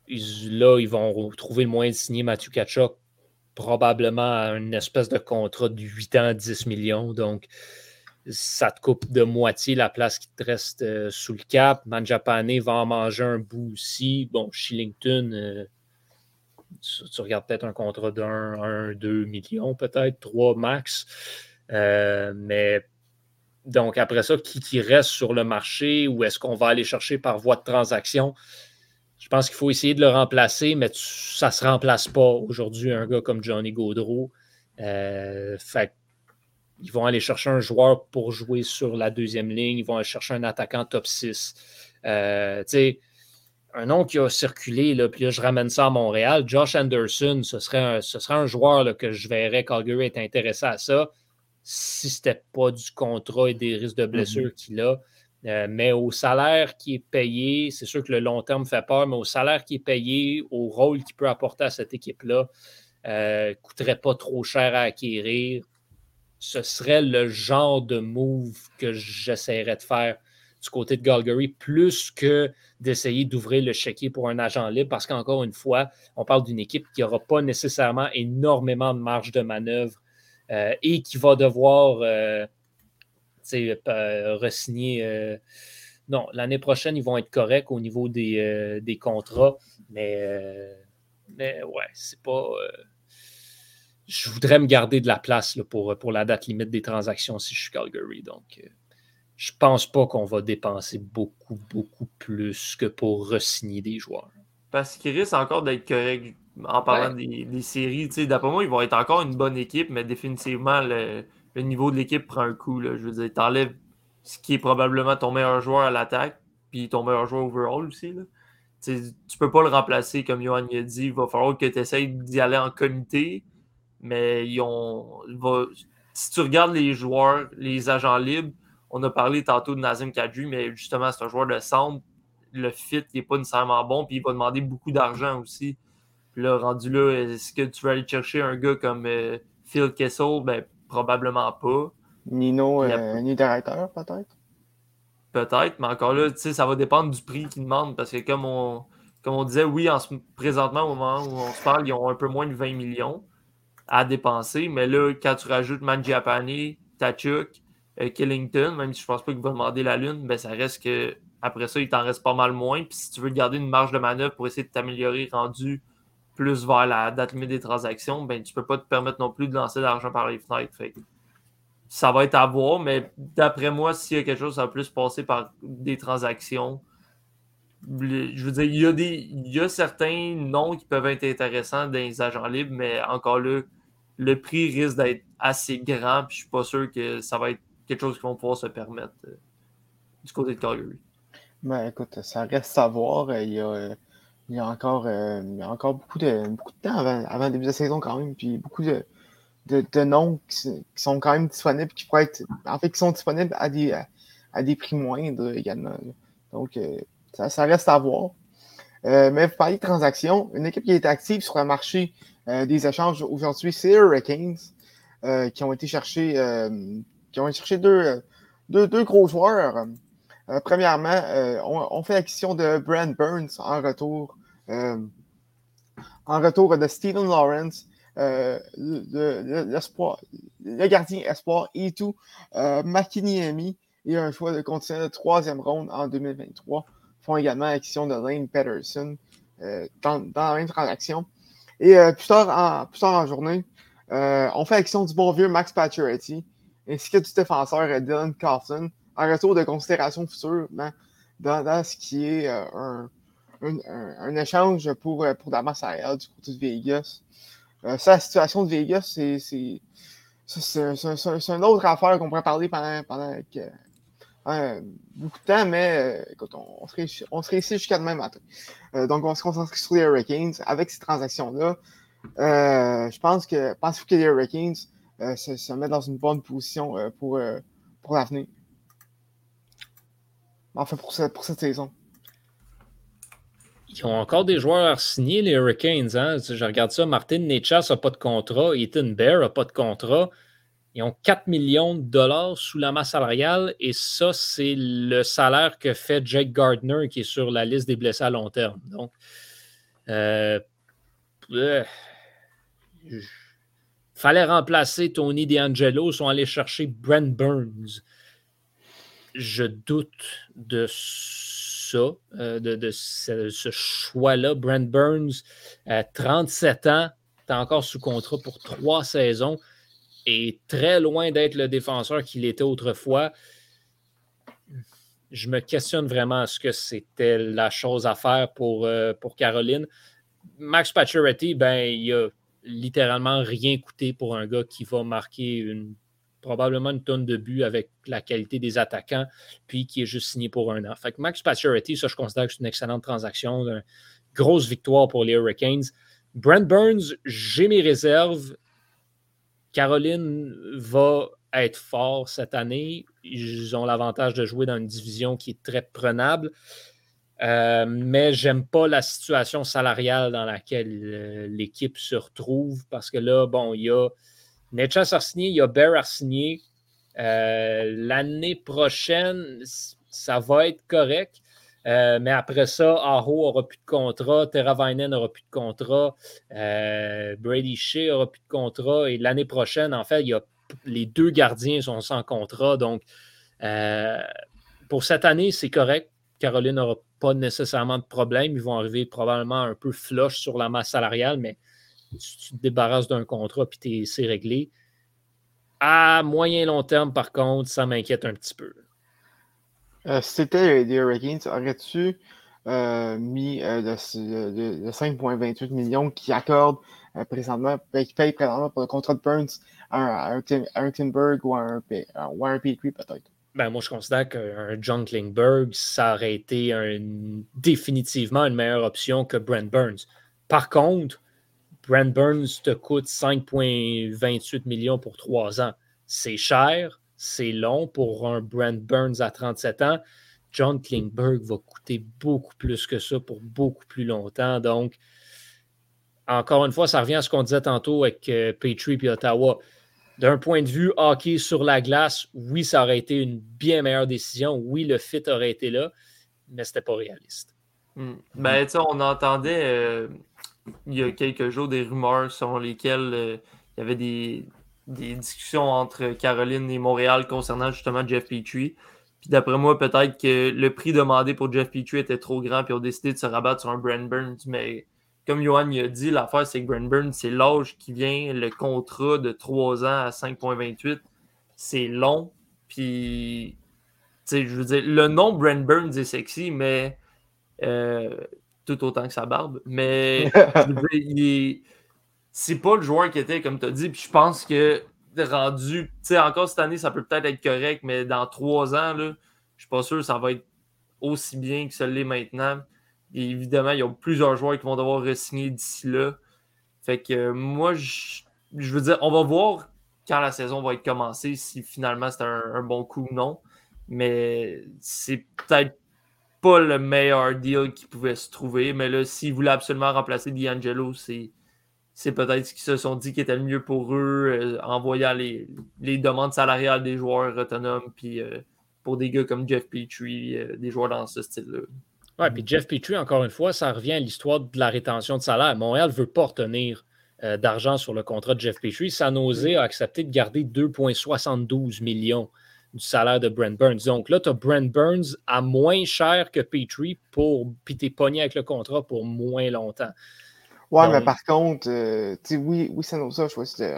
là, ils vont trouver le moyen de signer Matthew Ketchuk probablement à une espèce de contrat de 8 ans, 10 millions. Donc, ça te coupe de moitié la place qui te reste euh, sous le cap. Manjapane va en manger un bout aussi. Bon, Shillington, euh, tu, regardes peut-être un contrat d'un, 1, 2 millions, peut-être, 3 max. Euh, mais donc, après ça, qui, qui reste sur le marché ou est-ce qu'on va aller chercher par voie de transaction? Je pense qu'il faut essayer de le remplacer, mais ça ne se remplace pas aujourd'hui, un gars comme Johnny Gaudreau. fait ils vont aller chercher un joueur pour jouer sur la deuxième ligne. Ils vont aller chercher un attaquant top 6. Euh, un nom qui a circulé, là, puis là, je ramène ça à Montréal. Josh Anderson, ce serait un, ce serait un joueur là, que je verrais Calgary être intéressé à ça si ce n'était pas du contrat et des risques de blessure mm-hmm. qu'il a. Euh, mais au salaire qui est payé, c'est sûr que le long terme fait peur, mais au salaire qui est payé, au rôle qu'il peut apporter à cette équipe-là, ne euh, coûterait pas trop cher à acquérir ce serait le genre de move que j'essaierais de faire du côté de Calgary, plus que d'essayer d'ouvrir le chéquier pour un agent libre, parce qu'encore une fois, on parle d'une équipe qui n'aura pas nécessairement énormément de marge de manœuvre euh, et qui va devoir euh, euh re-signer. Euh, non, l'année prochaine, ils vont être corrects au niveau des, des contrats, mais, mais ouais, c'est pas je voudrais me garder de la place pour, pour la date limite des transactions si je suis Calgary. Donc, euh, je ne pense pas qu'on va dépenser beaucoup, beaucoup plus que pour re-signer des joueurs. Parce qu'il risque encore d'être correct en parlant des, séries. D'après moi, ils vont être encore une bonne équipe, mais définitivement, le, niveau de l'équipe prend un coup. Là. Je veux dire, t'enlèves ce qui est probablement ton meilleur joueur à l'attaque, puis ton meilleur joueur overall aussi. Là. Tu ne peux pas le remplacer, comme Johan a dit. Il va falloir que tu essayes d'y aller en comité mais ils ont. si tu regardes les joueurs, les agents libres, on a parlé tantôt de Nazim Kadri, mais justement, c'est un joueur de centre. Le fit n'est pas nécessairement bon, puis il va demander beaucoup d'argent aussi. Puis là, rendu là, est-ce que tu vas aller chercher un gars comme euh, Phil Kessel? Ben, probablement pas. Nino, euh, ni directeur, peut-être? Peut-être, mais encore là, ça va dépendre du prix qu'ils demandent, parce que comme on, comme on disait, oui, en présentement, au moment où on se parle, ils ont un peu moins de 20 millions à dépenser. Mais là, quand tu rajoutes Mangiapane, Tachuk, euh, Killington, même si je pense pas qu'il va demander la lune, ben ça reste que après ça, il t'en reste pas mal moins. Puis si tu veux garder une marge de manœuvre pour essayer de t'améliorer rendu plus vers la date limite des transactions, ben tu peux pas te permettre non plus de lancer de l'argent par les fenêtres. ça va être à voir, mais d'après moi, s'il y a quelque chose, ça va plus passer par des transactions je veux dire, il y, a des, il y a certains noms qui peuvent être intéressants dans les agents libres, mais encore là, le prix risque d'être assez grand, puis je suis pas sûr que ça va être quelque chose qu'ils vont pouvoir se permettre euh, du côté de Calgary. Ben écoute, ça reste à voir. Il y a, il y a encore, euh, encore beaucoup, de, beaucoup de temps avant, avant le début de la saison quand même, puis beaucoup de, de, noms qui, sont quand même disponibles, qui pourraient être, en fait, qui sont disponibles à des, à, des prix moindres également. Donc, euh, ça, reste à voir. Euh, mais vous parlez de transactions. Une équipe qui est active sur le marché euh, des échanges aujourd'hui, c'est Hurricanes, euh, qui ont été chercher, qui ont cherché deux, deux, gros joueurs. premièrement, on, fait l'acquisition de Brent Burns en retour, en retour de Stephen Lawrence, l'espoir, le, gardien espoir et tout, Makiniemi et un choix de continuer de troisième ronde en 2023 font également l'action de Lane Patterson euh, dans, la même transaction. Et euh, plus, tard en, journée, euh, on fait l'action du bon vieux Max Pacioretty ainsi que du défenseur Dylan Carlson en retour de considération future dans, dans, ce qui est un, échange pour, pour Damas Ariel du côté de Vegas. ça, la situation de Vegas, c'est c'est une autre affaire qu'on pourrait parler pendant, pendant beaucoup de temps, mais euh, écoute, on, serait, on serait ici jusqu'à demain matin. Euh, donc, on se concentre sur les Hurricanes. Avec ces transactions-là, euh, je pense que, que les Hurricanes se, se, mettent dans une bonne position pour, pour l'avenir? Enfin, pour, pour cette saison. Ils ont encore des joueurs signés, les Hurricanes. Hein? Je regarde ça. Martin Nechas n'a pas de contrat. Ethan Bear n'a pas de contrat. Ils ont 4 millions de dollars sous la masse salariale et ça, c'est le salaire que fait Jake Gardner qui est sur la liste des blessés à long terme. Donc, euh, euh, fallait remplacer Tony DeAngelo, ils sont allés chercher Brent Burns. Je doute de ça, euh, de, ce, choix-là. Brent Burns, 37 ans, est encore sous contrat pour trois saisons et très loin d'être le défenseur qu'il était autrefois. Je me questionne vraiment est-ce que c'était la chose à faire pour, euh, pour Caroline. Max Pacioretty, ben, il a littéralement rien coûté pour un gars qui va marquer probablement une tonne de buts avec la qualité des attaquants, puis qui est juste signé pour un an. Fait que Max Pacioretty, ça, je considère que c'est une excellente transaction, une grosse victoire pour les Hurricanes. Brent Burns, j'ai mes réserves. Caroline va être fort cette année. Ils ont l'avantage de jouer dans une division qui est très prenable. Euh, mais j'aime pas la situation salariale dans laquelle euh, l'équipe se retrouve parce que là, bon, il y a Netchas a signé, il y a Bear a signé. Euh, l'année prochaine, ça va être correct. Mais après ça, Aho aura plus de contrat, Teravainen n'aura plus de contrat, Brady Shea aura plus de contrat. Et l'année prochaine, en fait, il y a, les deux gardiens sont sans contrat. Donc, pour cette année, c'est correct. Caroline n'aura pas nécessairement de problème. Ils vont arriver probablement un peu flush sur la masse salariale, mais si tu te débarrasses d'un contrat puis c'est réglé. À moyen long terme, par contre, ça m'inquiète un petit peu. Euh, si c'était les Hurricanes, aurais-tu euh, mis euh, de, 5,28 millions qui accordent présentement, ben, qui payent présentement pour le contrat de Burns à un, ou un, ou un Petrie peut-être? Ben, moi, je considère qu'un John Klingberg, ça aurait été définitivement une meilleure option que Brent Burns. Par contre, Brent Burns te coûte 5,28 millions pour trois ans. C'est cher, c'est long pour un Brent Burns à 37 ans. John Klingberg va coûter beaucoup plus que ça pour beaucoup plus longtemps. Donc, encore une fois, ça revient à ce qu'on disait tantôt avec euh, et Ottawa d'un point de vue hockey sur la glace, oui, ça aurait été une bien meilleure décision. Oui, le fit aurait été là, mais c'était pas réaliste. Hmm. Ben, on entendait euh, il y a quelques jours des rumeurs selon lesquelles euh, il y avait des, discussions entre Caroline et Montréal concernant justement Jeff Petrie. Puis d'après moi, peut-être que le prix demandé pour Jeff Petrie était trop grand, puis ils ont décidé de se rabattre sur un Brent Burns. Mais comme Johan a dit, l'affaire, c'est que Brent Burns, c'est l'âge qui vient, le contrat de 3 ans à 5,28, c'est long. Puis, je veux dire, le nom Brent Burns est sexy, mais euh, tout autant que sa barbe. Mais, c'est pas le joueur qui était, comme tu as dit. Puis, je pense que rendu, tu sais, encore cette année, ça peut peut-être être correct, mais dans 3 ans, là, je suis pas sûr que ça va être aussi bien que ce l'est maintenant évidemment, il y a plusieurs joueurs qui vont devoir re-signer d'ici là. Fait que euh, moi, je, veux dire, on va voir quand la saison va être commencée si finalement c'est un, bon coup ou non. Mais c'est peut-être pas le meilleur deal qui pouvait se trouver. Mais là, s'ils voulaient absolument remplacer D'Angelo, c'est, c'est peut-être ce qu'ils se sont dit qui était le mieux pour eux euh, en voyant les, demandes salariales des joueurs autonomes. Puis euh, pour des gars comme Jeff Petrie, des joueurs dans ce style-là. Oui, puis Jeff Petrie, encore une fois, ça revient à l'histoire de la rétention de salaire. Montréal ne veut pas retenir euh, d'argent sur le contrat de Jeff Petrie. San Jose a accepté de garder 2,72 millions du salaire de Brent Burns. Donc là, tu as Brent Burns à moins cher que Petrie pour puis t'es pogné avec le contrat pour moins longtemps. Ouais, mais par contre, euh, oui, oui, San Jose a choisi de,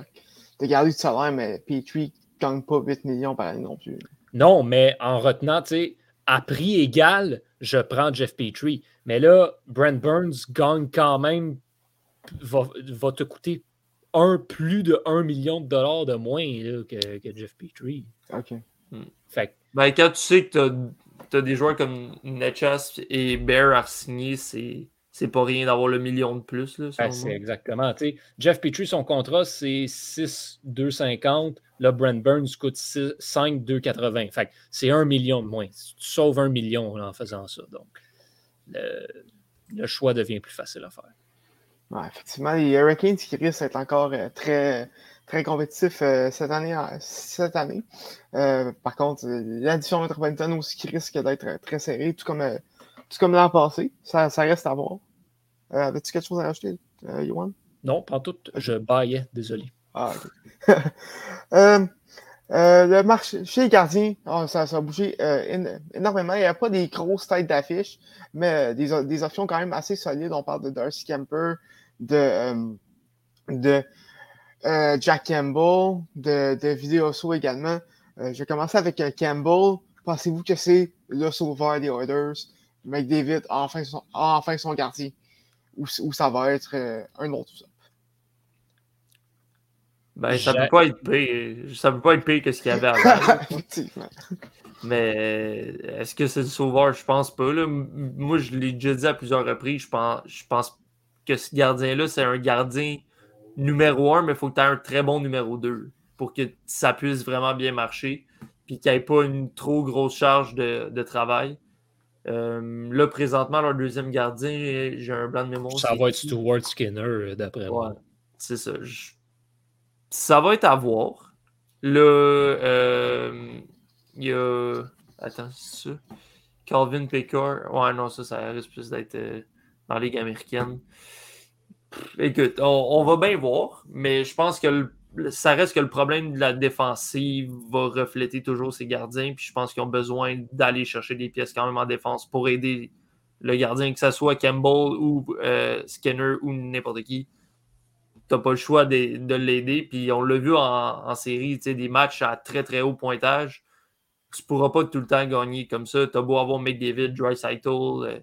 de, garder du salaire, mais Petrie ne gagne pas 8 millions par année non plus. Non, mais en retenant, tu sais, à prix égal, je prends Jeff Petrie. Mais là, Brent Burns gagne quand même, va, te coûter un, plus de 1 million de dollars de moins que, Jeff Petrie. OK. Hmm. Fait ben, quand tu sais que tu as, des joueurs comme Netchas et Bear à signer, c'est c'est pas rien d'avoir le million de plus. Là, ben, c'est exactement. Jeff Petrie, son contrat, c'est 6,250. Là, Brent Burns coûte 5,280. Fait c'est un million de moins. Tu sauves un million en faisant ça. Donc, le, choix devient plus facile à faire. effectivement, les Hurricanes qui risquent d'être encore euh, très, très compétitif euh, cette année. Cette année. Euh, par contre, l'addition métropolitaine aussi qui risque d'être très serrée, tout comme, tout comme l'an passé. Ça, ça, reste à voir. As-tu quelque chose à rajouter, Yohan? Non, pas tout. Je baillais, désolé. Ah, ok. le marché chez les gardiens, oh, ça, ça, a bougé énormément. Il n'y a pas des grosses têtes d'affiche, mais des, des, options quand même assez solides. On parle de Darcy Kemper, de, de euh, Jack Campbell de, de Videoso également. Euh, je vais commencer avec euh, Campbell. Pensez-vous que c'est le sauveur des Oilers? McDavid a enfin son, enfin son gardien. Ou, ça va être un autre ben, ça peut pas être pire. Ça peut pas être pire que ce qu'il y avait avant. Mais est-ce que c'est le sauveur? Je pense pas. Là. Moi, je l'ai déjà dit à plusieurs reprises. Je pense, je pense que ce gardien-là, c'est un gardien numéro un, mais il faut que tu aies un très bon numéro 2 pour que ça puisse vraiment bien marcher, puis qu'il n'y ait pas une trop grosse charge de, travail. Euh, là, présentement, leur deuxième gardien, j'ai un blanc de mémoire. Ça va être Stuart Skinner, euh, d'après moi. C'est ça. Ça va être à voir. Là, euh, il y a. Attends, c'est ça? Calvin Pickard. Ouais, non, ça, ça risque plus d'être dans la Ligue américaine. Écoute, on, va bien voir, mais je pense que ça reste que le problème de la défensive va refléter toujours ses gardiens. Puis je pense qu'ils ont besoin d'aller chercher des pièces quand même en défense pour aider le gardien, que ce soit Campbell ou euh, Skinner ou n'importe qui. Tu n'as pas le choix de, l'aider. Puis on l'a vu en, série, des matchs à très très haut pointage. Tu ne pourras pas tout le temps gagner comme ça. Tu as beau avoir McDavid, Dry euh,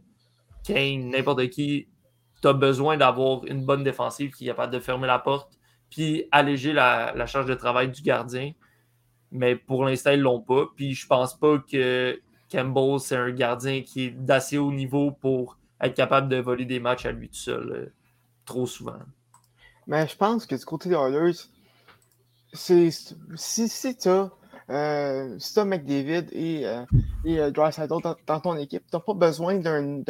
Kane, n'importe qui tu as besoin d'avoir une bonne défensive qui est capable de fermer la porte puis alléger la, charge de travail du gardien. Mais pour l'instant, ils ne l'ont pas. Puis je pense pas que Campbell, c'est un gardien qui est d'assez haut niveau pour être capable de voler des matchs à lui tout seul euh, trop souvent. Mais je pense que du côté des Oilers, si, si tu as euh, si as McDavid et, euh, et euh, dans, ton équipe, tu n'as pas besoin d'un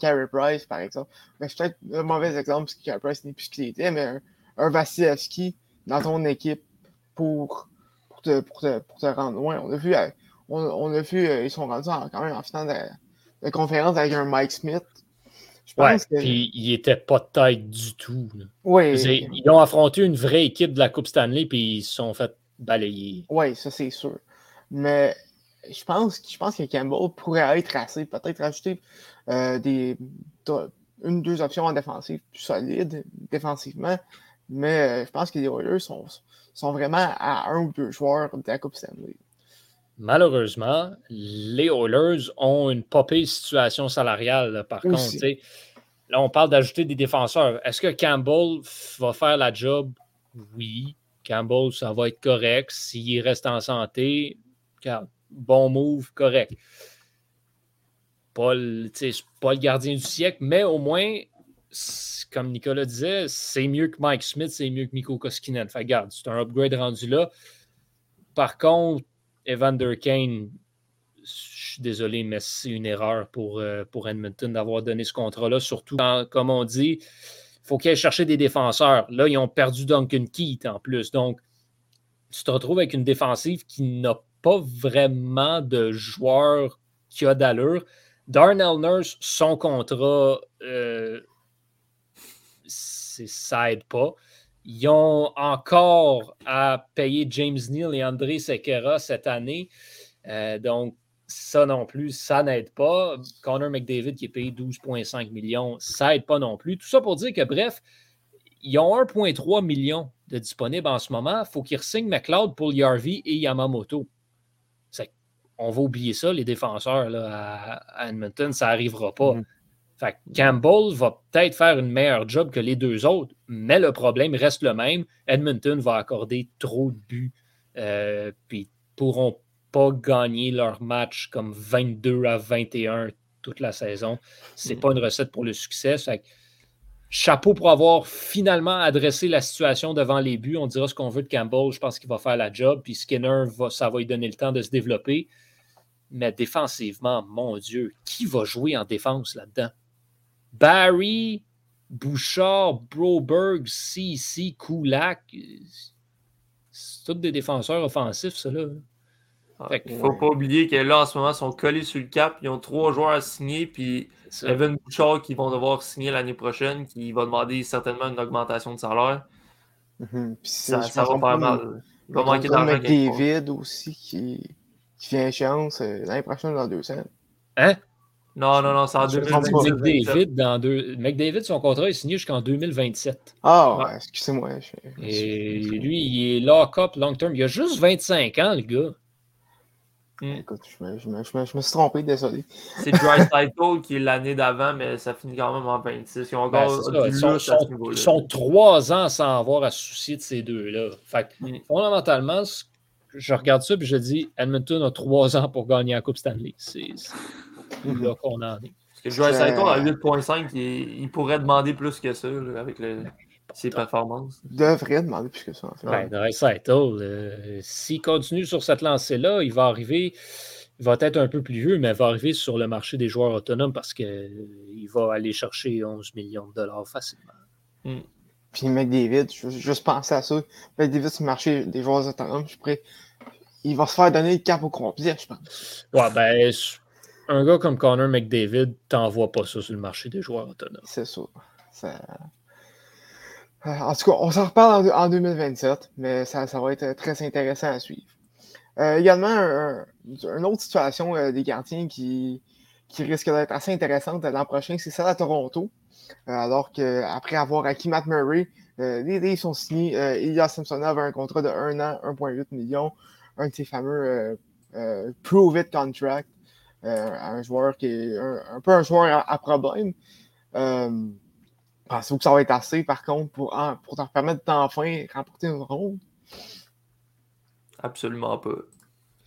Carey Price, par exemple. Mais c'est peut-être un mauvais exemple parce que Carey Price n'est plus ce qu'il était, mais un, Vasilevski dans ton équipe pour, pour, te, pour, te, pour te rendre loin. On a vu, euh, on, a vu ils sont rendus quand même en finale de, conférence avec un Mike Smith. Je pense que... puis il n'était pas de taille du tout. Oui. Ils ont affronté une vraie équipe de la Coupe Stanley, puis ils se sont fait balayer. Oui, ça c'est sûr. Mais je pense, je pense que Campbell pourrait être assez, peut-être rajouter euh, des, une ou deux options en défensive plus solides défensivement. Mais euh, je pense que les Oilers sont, sont vraiment à un ou deux joueurs de la Coupe Stanley. Malheureusement, les Oilers ont une popée situation salariale, par contre. Là, on parle d'ajouter des défenseurs. Est-ce que Campbell va faire la job? Oui. Campbell, ça va être correct. S'il reste en santé, bon move, correct. Pas le, pas le gardien du siècle, mais au moins, comme Nicolas disait, c'est mieux que Mike Smith, c'est mieux que Miko Koskinen. Fait garde, c'est un upgrade rendu là. Par contre, Evander Kane, je suis désolé, mais c'est une erreur pour, euh, pour Edmonton d'avoir donné ce contrat-là, surtout comme on dit, faut qu'ils aillent chercher des défenseurs. Là, ils ont perdu Duncan Keith en plus. Donc, tu te retrouves avec une défensive qui n'a pas vraiment de joueur qui a d'allure. Darnell Nurse, son contrat, euh, ça n'aide pas. Ils ont encore à payer James Neal et André Sequeira cette année. Euh, donc, ça non plus, ça n'aide pas. Connor McDavid qui est payé 12,5 millions, ça n'aide pas non plus. Tout ça pour dire que, bref, ils ont 1,3 million de disponibles en ce moment. Il faut qu'ils signent McLeod pour Yarvi et Yamamoto. On va oublier ça, les défenseurs là, à, Edmonton, ça n'arrivera pas. Mm. Campbell va peut-être faire une meilleure job que les deux autres, mais le problème reste le même. Edmonton va accorder trop de buts. Euh, puis pourront pas gagner leur match comme 22 à 21 toute la saison. C'est pas une recette pour le succès. chapeau pour avoir finalement adressé la situation devant les buts. On dira ce qu'on veut de Campbell. Je pense qu'il va faire la job. Puis Skinner, va, ça va lui donner le temps de se développer. Mais défensivement, mon Dieu, qui va jouer en défense là-dedans? Barry, Bouchard, Broberg, CC, Kulak. C'est tous des défenseurs offensifs, ça, là. Il ne faut pas oublier que là, en ce moment, ils sont collés sur le cap. Ils ont trois joueurs à signer. Puis Evan Bouchard qui vont devoir signer l'année prochaine, qui va demander certainement une augmentation de salaire. Mhm. ça, va faire mal. Il va manquer d'argent. David aussi qui, qui vient échéance euh, l'année prochaine dans deux semaines. Hein? Non, non, non, c'est en 2027. McDavid, dans deux... McDavid, son contrat est signé jusqu'en 2027. Ah, ouais, excusez-moi. Et lui, il est lock-up long term. Il a juste 25 ans, le gars. Hmm. Écoute, je me, je, me, je, me, je me, suis trompé, désolé. C'est Dry Cycle qui est l'année d'avant, mais ça finit quand même en 26. Ils, ont ben, sont, sont, ils sont, trois ans sans avoir à se soucier de ces deux-là. Fait mm. fondamentalement, je regarde ça et je dis Edmonton a trois ans pour gagner la Coupe Stanley. C'est mm-hmm. là qu'on en est. Parce que Dry Cycle à 8.5, il, il, pourrait demander plus que ça là, avec le ses performances. Devrait demander plus que ça. En fait. ben, euh, s'il continue sur cette lancée-là, il va arriver, il va être un peu plus vieux, mais il va arriver sur le marché des joueurs autonomes parce qu'il euh, va aller chercher 11 millions de dollars facilement. Hmm. Puis McDavid, je juste penser à ça. McDavid sur le marché des joueurs autonomes, je il va se faire donner le cap au complet, je pense. Ouais, ben, un gars comme Connor McDavid, t'envoie pas ça sur le marché des joueurs autonomes. C'est ça. ça... Euh, en tout cas, on s'en reparle en, 2027, mais ça, va être très intéressant à suivre. Euh, également, une autre situation euh, des gardiens qui, risque d'être assez intéressante l'an prochain, c'est celle à Toronto. alors qu'après avoir acquis Matt Murray, les Leafs sont signés. Ilya Samsonov a un contrat de 1 an, 1,8 million, un de ses fameux Prove It contract. Un joueur qui est un, peu un joueur à, à problème. Pensez-vous que ça va être assez, par contre, pour, pour te permettre d'enfin remporter une ronde? Absolument pas.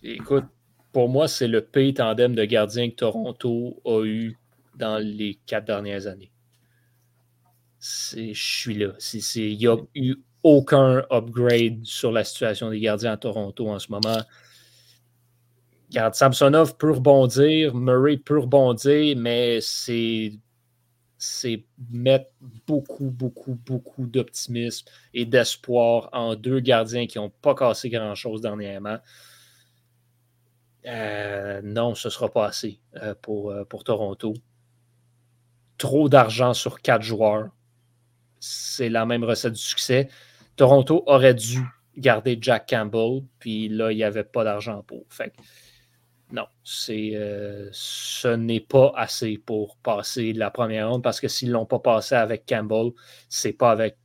Écoute, pour moi, c'est le pire tandem de gardien que Toronto a eu dans les quatre dernières années. Je suis là. Il n'y a eu aucun upgrade sur la situation des gardiens à Toronto en ce moment. Samsonov peut rebondir, Murray peut rebondir, mais c'est mettre beaucoup, beaucoup, beaucoup d'optimisme et d'espoir en deux gardiens qui n'ont pas cassé grand-chose dernièrement. Euh, non, ce ne sera pas assez euh, pour, euh, pour Toronto. Trop d'argent sur quatre joueurs. C'est la même recette du succès. Toronto aurait dû garder Jack Campbell, puis là, il n'y avait pas d'argent pour. Non, euh, ce n'est pas assez pour passer la première ronde parce que s'ils ne l'ont pas passé avec Campbell, c'est pas avec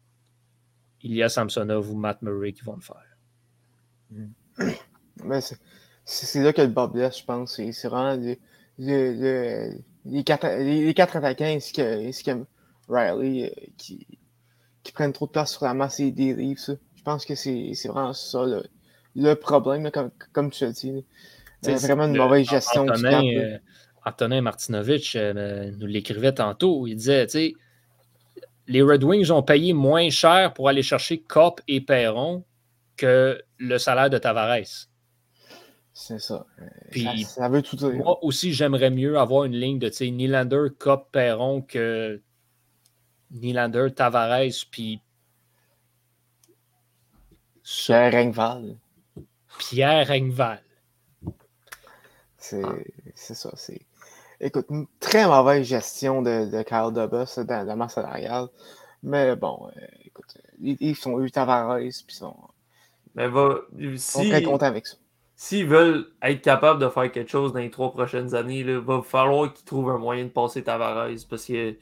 Ilya Samsonov ou Matt Murray qui vont le faire. Mais c'est, là que le Bob je pense. C'est, vraiment les, quatre, les, quatre, attaquants ainsi que, Riley euh, qui, qui, prennent trop de place sur la masse des livres. Je pense que c'est, vraiment ça le, problème, comme, comme tu as dit. C'est vraiment une mauvaise gestion Antonin, euh, Antonin Martinovich euh, nous l'écrivait tantôt. Il disait, tu sais, les Red Wings ont payé moins cher pour aller chercher Cop et Perron que le salaire de Tavares. C'est ça. Puis, ça. veut tout dire. Moi aussi, j'aimerais mieux avoir une ligne de Nylander, Cop, Perron que Nylander, Tavares, puis. Pierre Engval. Pierre Engval. C'est ça. C'est. Écoute, une très mauvaise gestion de, de Kyle Dubas dans la masse salariale. Mais bon, euh, écoute, ils, sont eu Tavares, puis sont. Mais va, si, très contents avec ça. S'ils veulent être capables de faire quelque chose dans les trois prochaines années, il va falloir qu'ils trouvent un moyen de passer Tavares. Parce que,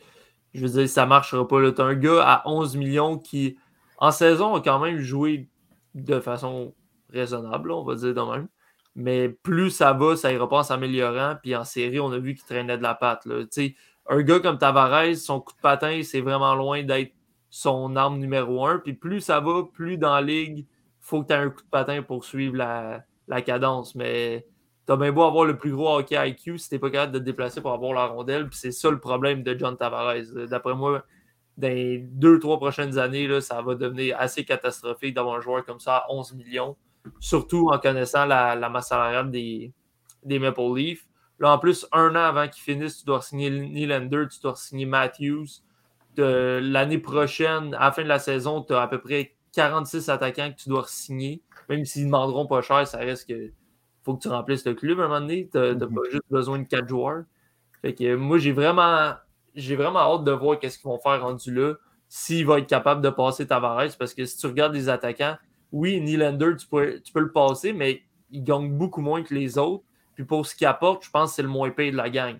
je veux dire, ça ne marchera pas. Tu un gars à 11 millions qui, en saison, a quand même joué de façon raisonnable, on va dire de même. Mais plus ça va, ça ira pas en s'améliorant. Puis en série, on a vu qu'il traînait de la patte. Là. Un gars comme Tavares, son coup de patin, c'est vraiment loin d'être son arme numéro un. Puis plus ça va, plus dans la ligue, faut que tu aies un coup de patin pour suivre la, cadence. Mais t'as bien beau avoir le plus gros hockey IQ si t'es pas capable de te déplacer pour avoir la rondelle. Puis c'est ça le problème de John Tavares. D'après moi, dans les deux, trois prochaines années, ça va devenir assez catastrophique d'avoir un joueur comme ça à 11 millions surtout en connaissant la, masse salariale des, des, Maple Leafs. Là, en plus, un an avant qu'ils finissent, tu dois signer Nylander, tu dois signer Matthews. L'année prochaine, à la fin de la saison, tu as à peu près 46 attaquants que tu dois signer. Même s'ils ne demanderont pas cher, ça reste que faut que tu remplisses le club à un moment donné. Tu n'as Mhm. pas juste besoin de 4 joueurs. Fait que moi, j'ai vraiment, j'ai vraiment hâte de voir qu'est-ce qu'ils vont faire rendu là. S'il va être capable de passer Tavares, parce que si tu regardes les attaquants, oui, Nylander, tu peux, tu peux le passer, mais il gagne beaucoup moins que les autres. Puis pour ce qu'il apporte, je pense que c'est le moins payé de la gang.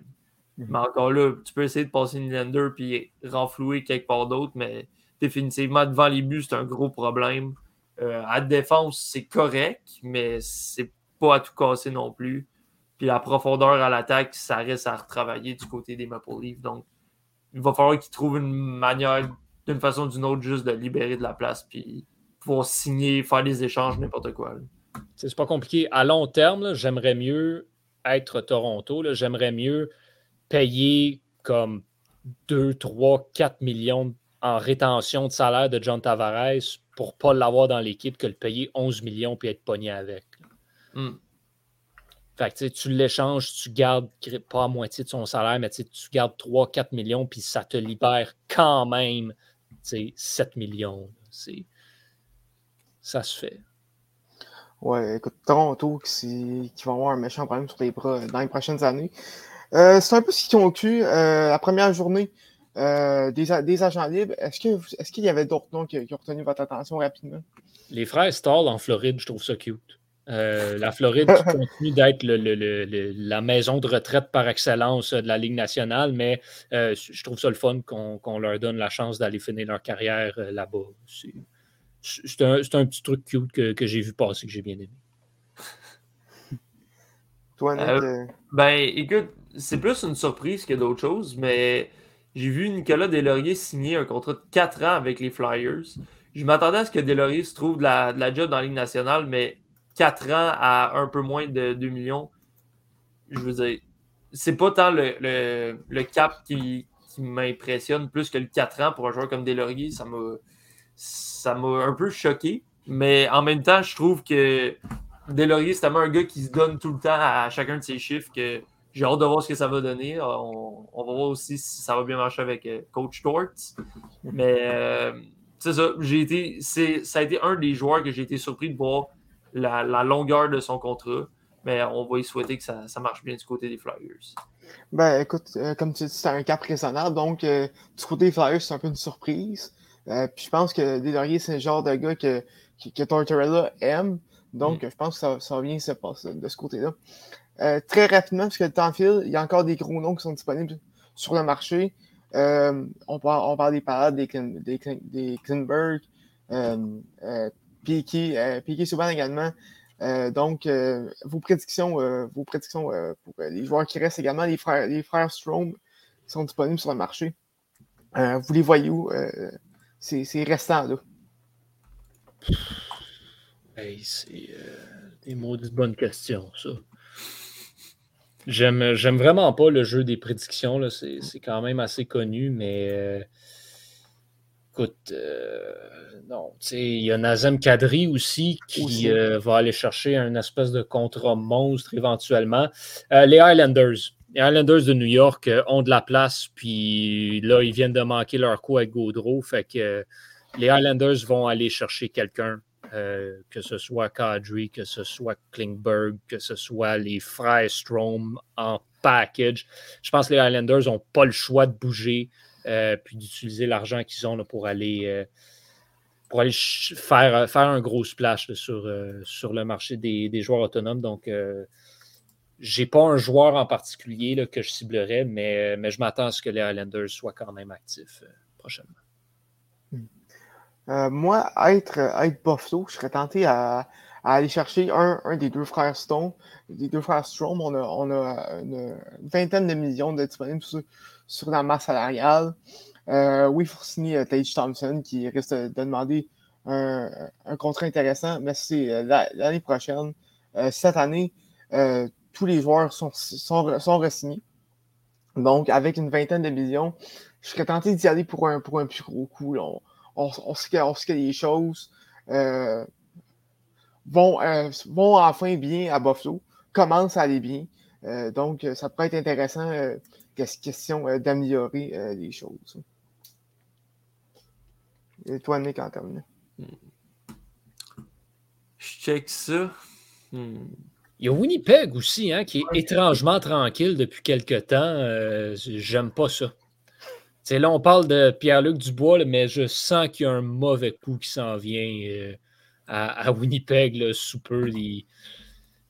Mhm. Mais encore là, tu peux essayer de passer Nylander puis renflouer quelque part d'autre, mais définitivement, devant les buts, c'est un gros problème. Euh, à défense, c'est correct, mais c'est pas à tout casser non plus. Puis la profondeur à l'attaque, ça reste à retravailler du côté des Maple Leafs. Donc, il va falloir qu'ils trouvent une manière, d'une façon ou d'une autre, juste de libérer de la place, puis pouvoir signer, faire des échanges, n'importe quoi. C'est pas compliqué. À long terme, j'aimerais mieux être Toronto. J'aimerais mieux payer comme 2, 3, 4 millions en rétention de salaire de John Tavares pour ne pas l'avoir dans l'équipe que le payer 11 millions puis être pogné avec. Hmm. Fait que tu l'échanges, tu gardes pas à moitié de son salaire, mais tu gardes 3-4 millions, puis ça te libère quand même tu sais, 7 millions. C'est- Ça se fait. Ouais, écoute, Toronto qui, va avoir un méchant problème sur les bras euh, dans les prochaines années. Euh, c'est un peu ce qu'ils ont cru euh, la première journée euh, des, agents libres. Est-ce que vous- est-ce qu'il y avait d'autres noms qui, qui ont retenu votre attention rapidement? Les frères Stall en Floride, je trouve ça cute. La Floride continue d'être le- le- le- le- la maison de retraite par excellence de la Ligue nationale, mais je trouve ça le fun qu'on qu'on leur donne la chance d'aller finir leur carrière là-bas. C'est c'est un, un petit truc cute que, que j'ai vu passer, que j'ai bien aimé. Toi, Nick, Euh, euh, Ben, écoute, c'est plus une surprise que d'autres choses, mais j'ai vu Nicolas Deslauriers signer un contrat de 4 ans avec les Flyers. Je m'attendais à ce que Deslauriers se trouve de la, de la job dans la Ligue nationale, mais 4 ans à un peu moins de 2 millions, je veux dire, c'est pas tant le, le- le cap qui, qui m'impressionne plus que le 4 ans pour un joueur comme Deslauriers. Ça m'a ça m'a un peu choqué, mais en même temps, je trouve que Deslauriers, c'est tellement un gars qui se donne tout le temps à chacun de ses chiffres que j'ai hâte de voir ce que ça va donner. On, va voir aussi si ça va bien marcher avec euh, Coach Torts. Mais euh, c'est ça, j'ai été, ça a été un des joueurs que j'ai été surpris de voir la, longueur de son contrat. Mais on va y souhaiter que ça, marche bien du côté des Flyers. ben écoute, euh, comme tu dis, c'est un cap raisonnable, donc du côté des Flyers, c'est un peu une surprise. Euh, puis je pense que Deslauriers, c'est le genre de gars que, que, que Tortorella aime. Donc, je pense que ça, ça va bien se passer de ce côté-là. Euh, très rapidement, parce que le temps file, il y a encore des gros noms qui sont disponibles sur le marché. Euh, on, parle, on parle des parades, des, Klin- des, Klin- des Klinberg, Piquet Souban également. Donc, vos prédictions, vos prédictions pour les joueurs qui restent également, les frères, les frères Strom qui sont disponibles sur le marché. Vous les voyez où, euh, ces, ces restants-là? Hey, c'est euh, des maudites bonnes questions, ça. J'aime, j'aime vraiment pas le jeu des prédictions. là. C'est, c'est quand même assez connu, mais euh, écoute, euh, non. tu sais, Il y a Nazem Kadri aussi qui Aussi. euh, va aller chercher un espèce de contrat monstre éventuellement. Euh, les Highlanders. Les Highlanders de New York euh, ont de la place, puis là, ils viennent de manquer leur coup avec Gaudreau. Fait que euh, les Highlanders vont aller chercher quelqu'un euh, que ce soit Kadri, que ce soit Klingberg, que ce soit les frères en package. Je pense que les Highlanders n'ont pas le choix de bouger puis d'utiliser l'argent qu'ils ont pour aller, pour aller faire, faire un gros splash sur, sur le marché des, des joueurs autonomes. Donc, j'ai pas un joueur en particulier que je ciblerais, mais, je m'attends à ce que les Highlanders soient quand même actifs euh, prochainement. Euh, moi, être, être Buffalo, je serais tenté à, aller chercher un, des deux frères Stone, des deux frères Strom. On a, une, vingtaine de millions de disponibles sur, la masse salariale. Euh, oui, il faut signer euh, Tage Thompson qui risque de, de demander un, contrat intéressant, mais c'est euh, la- l'année prochaine. Euh, cette année, euh, tous les joueurs sont, sont, sont re-signés. Donc, avec une vingtaine de millions, je serais tenté d'y aller pour un, pour un plus gros coup. là. On, on, on sait que, on les choses euh, vont, euh, vont enfin bien à Buffalo, commencent à aller bien. Euh, donc, ça pourrait être intéressant, ques- question d'améliorer les choses. Et toi, Nick, en terminant. Je check ça. Hmm. Il y a Winnipeg aussi, hein, qui est étrangement tranquille depuis quelque temps. Euh, J'aime pas ça. T'sais, là, on parle de Pierre-Luc Dubois, là, mais je sens qu'il y a un mauvais coup qui s'en vient euh, à, à, Winnipeg là, sous peu.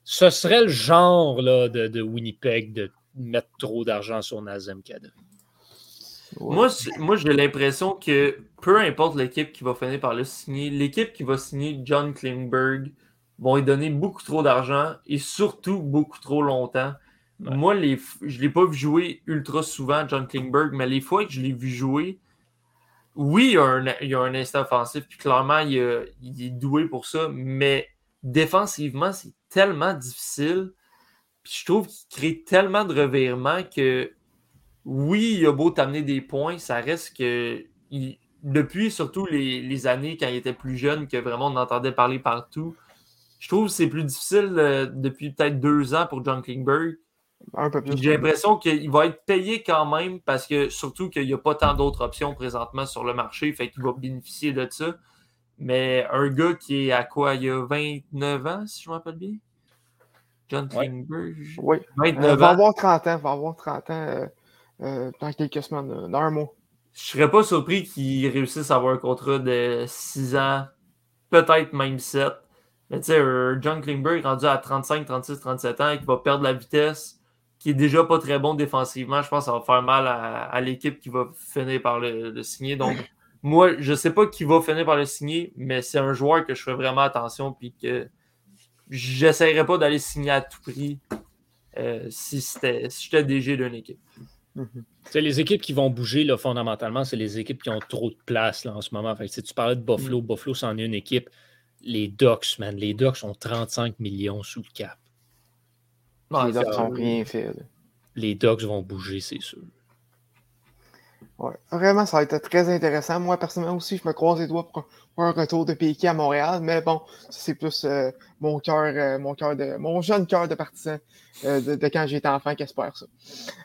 Ce serait le genre là, de, de, Winnipeg de mettre trop d'argent sur Nazem Kadri. Ouais. Moi, moi j'ai l'impression que peu importe l'équipe qui va finir par le signer, l'équipe qui va signer John Klingberg vont lui donner beaucoup trop d'argent et surtout beaucoup trop longtemps. Ouais. Moi, les, je ne l'ai pas vu jouer ultra souvent, John Klingberg, mais les fois que je l'ai vu jouer, oui, il y a un, il y a un instant offensif, puis clairement, il, a, il, est doué pour ça, mais défensivement, c'est tellement difficile. Puis je trouve qu'il crée tellement de revirements que oui, il a beau t'amener des points, ça reste que il, depuis surtout les, les, années quand il était plus jeune, que vraiment on entendait parler partout, je trouve que c'est plus difficile euh, depuis peut-être deux ans pour John Klingberg. J'ai l'impression qu'il va être payé quand même parce que surtout qu'il n'y a pas tant d'autres options présentement sur le marché, fait qu'il va bénéficier de ça. Mais un gars qui est à quoi Il a 29 ans, si je me rappelle bien? John Klingberg? Oui. 29 euh, va avoir 30 ans, va avoir 30 ans euh, euh, dans quelques semaines, dans un mois. Je serais pas surpris qu'il réussisse à avoir un contrat de 6 ans, peut-être même 7. Mais tu sais, John Klingberg rendu à 35, 36, 37 ans et qui va perdre la vitesse, qui est déjà pas très bon défensivement, je pense que ça va faire mal à, à l'équipe qui va finir par le, le signer. Donc, moi, je sais pas qui va finir par le signer, mais c'est un joueur que je fais vraiment attention puis que j'essaierai pas d'aller signer à tout prix euh, si c'était si j'étais DG d'une équipe. Mm -hmm. Les équipes qui vont bouger, là, fondamentalement, c'est les équipes qui ont trop de place là, en ce moment. Fait que, tu parlais de Buffalo. Mm -hmm. Buffalo, c'en est une équipe les Ducks, man. Les Ducks ont 35 millions sous le cap. Non, les Ducks n'ont rien fait. Là. Les Ducks vont bouger, c'est sûr. Ouais. Vraiment, ça va être très intéressant. Moi, personnellement aussi, je me croise les doigts pour, pour un retour de Piquet à Montréal, mais bon, c'est plus euh, mon cœur, euh, mon cœur de mon jeune cœur de partisan euh, de, de, quand j'étais enfant qui espère ça.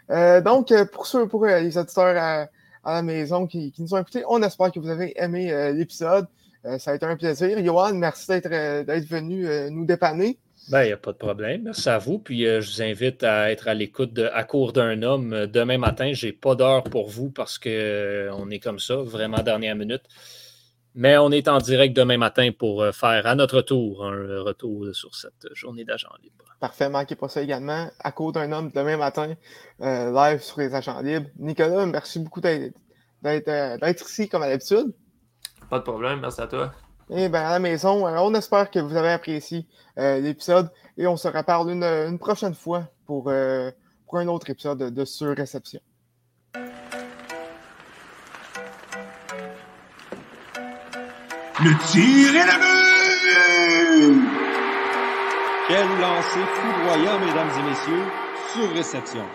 Euh, donc, pour ceux, pour les auditeurs à, à la maison qui, qui, nous ont écoutés, on espère que vous avez aimé l'épisode. Euh, ça a été un plaisir. Johan, merci d'être euh, venu euh, nous dépanner. Ben, il n'y a pas de problème. Merci à vous. Puis je vous invite à être à l'écoute à court d'un homme. Demain matin, je n'ai pas d'heure pour vous parce qu'on est comme ça, vraiment dernière minute. Mais on est en direct demain matin pour faire à notre tour un retour sur cette journée d'agent libre. Parfait, manquez pas ça également. À court d'un homme demain matin, live sur les agents libres. Nicolas, merci beaucoup d'être ici comme à l'habitude. Pas de problème, merci à toi. Et bien, à la maison, on espère que vous avez apprécié euh, l'épisode et on se reparle une, une prochaine fois pour, euh, pour, un autre épisode de, Sur-Réception. Le tir est la! Quel lancer foudroyant, mesdames et messieurs, sur réception.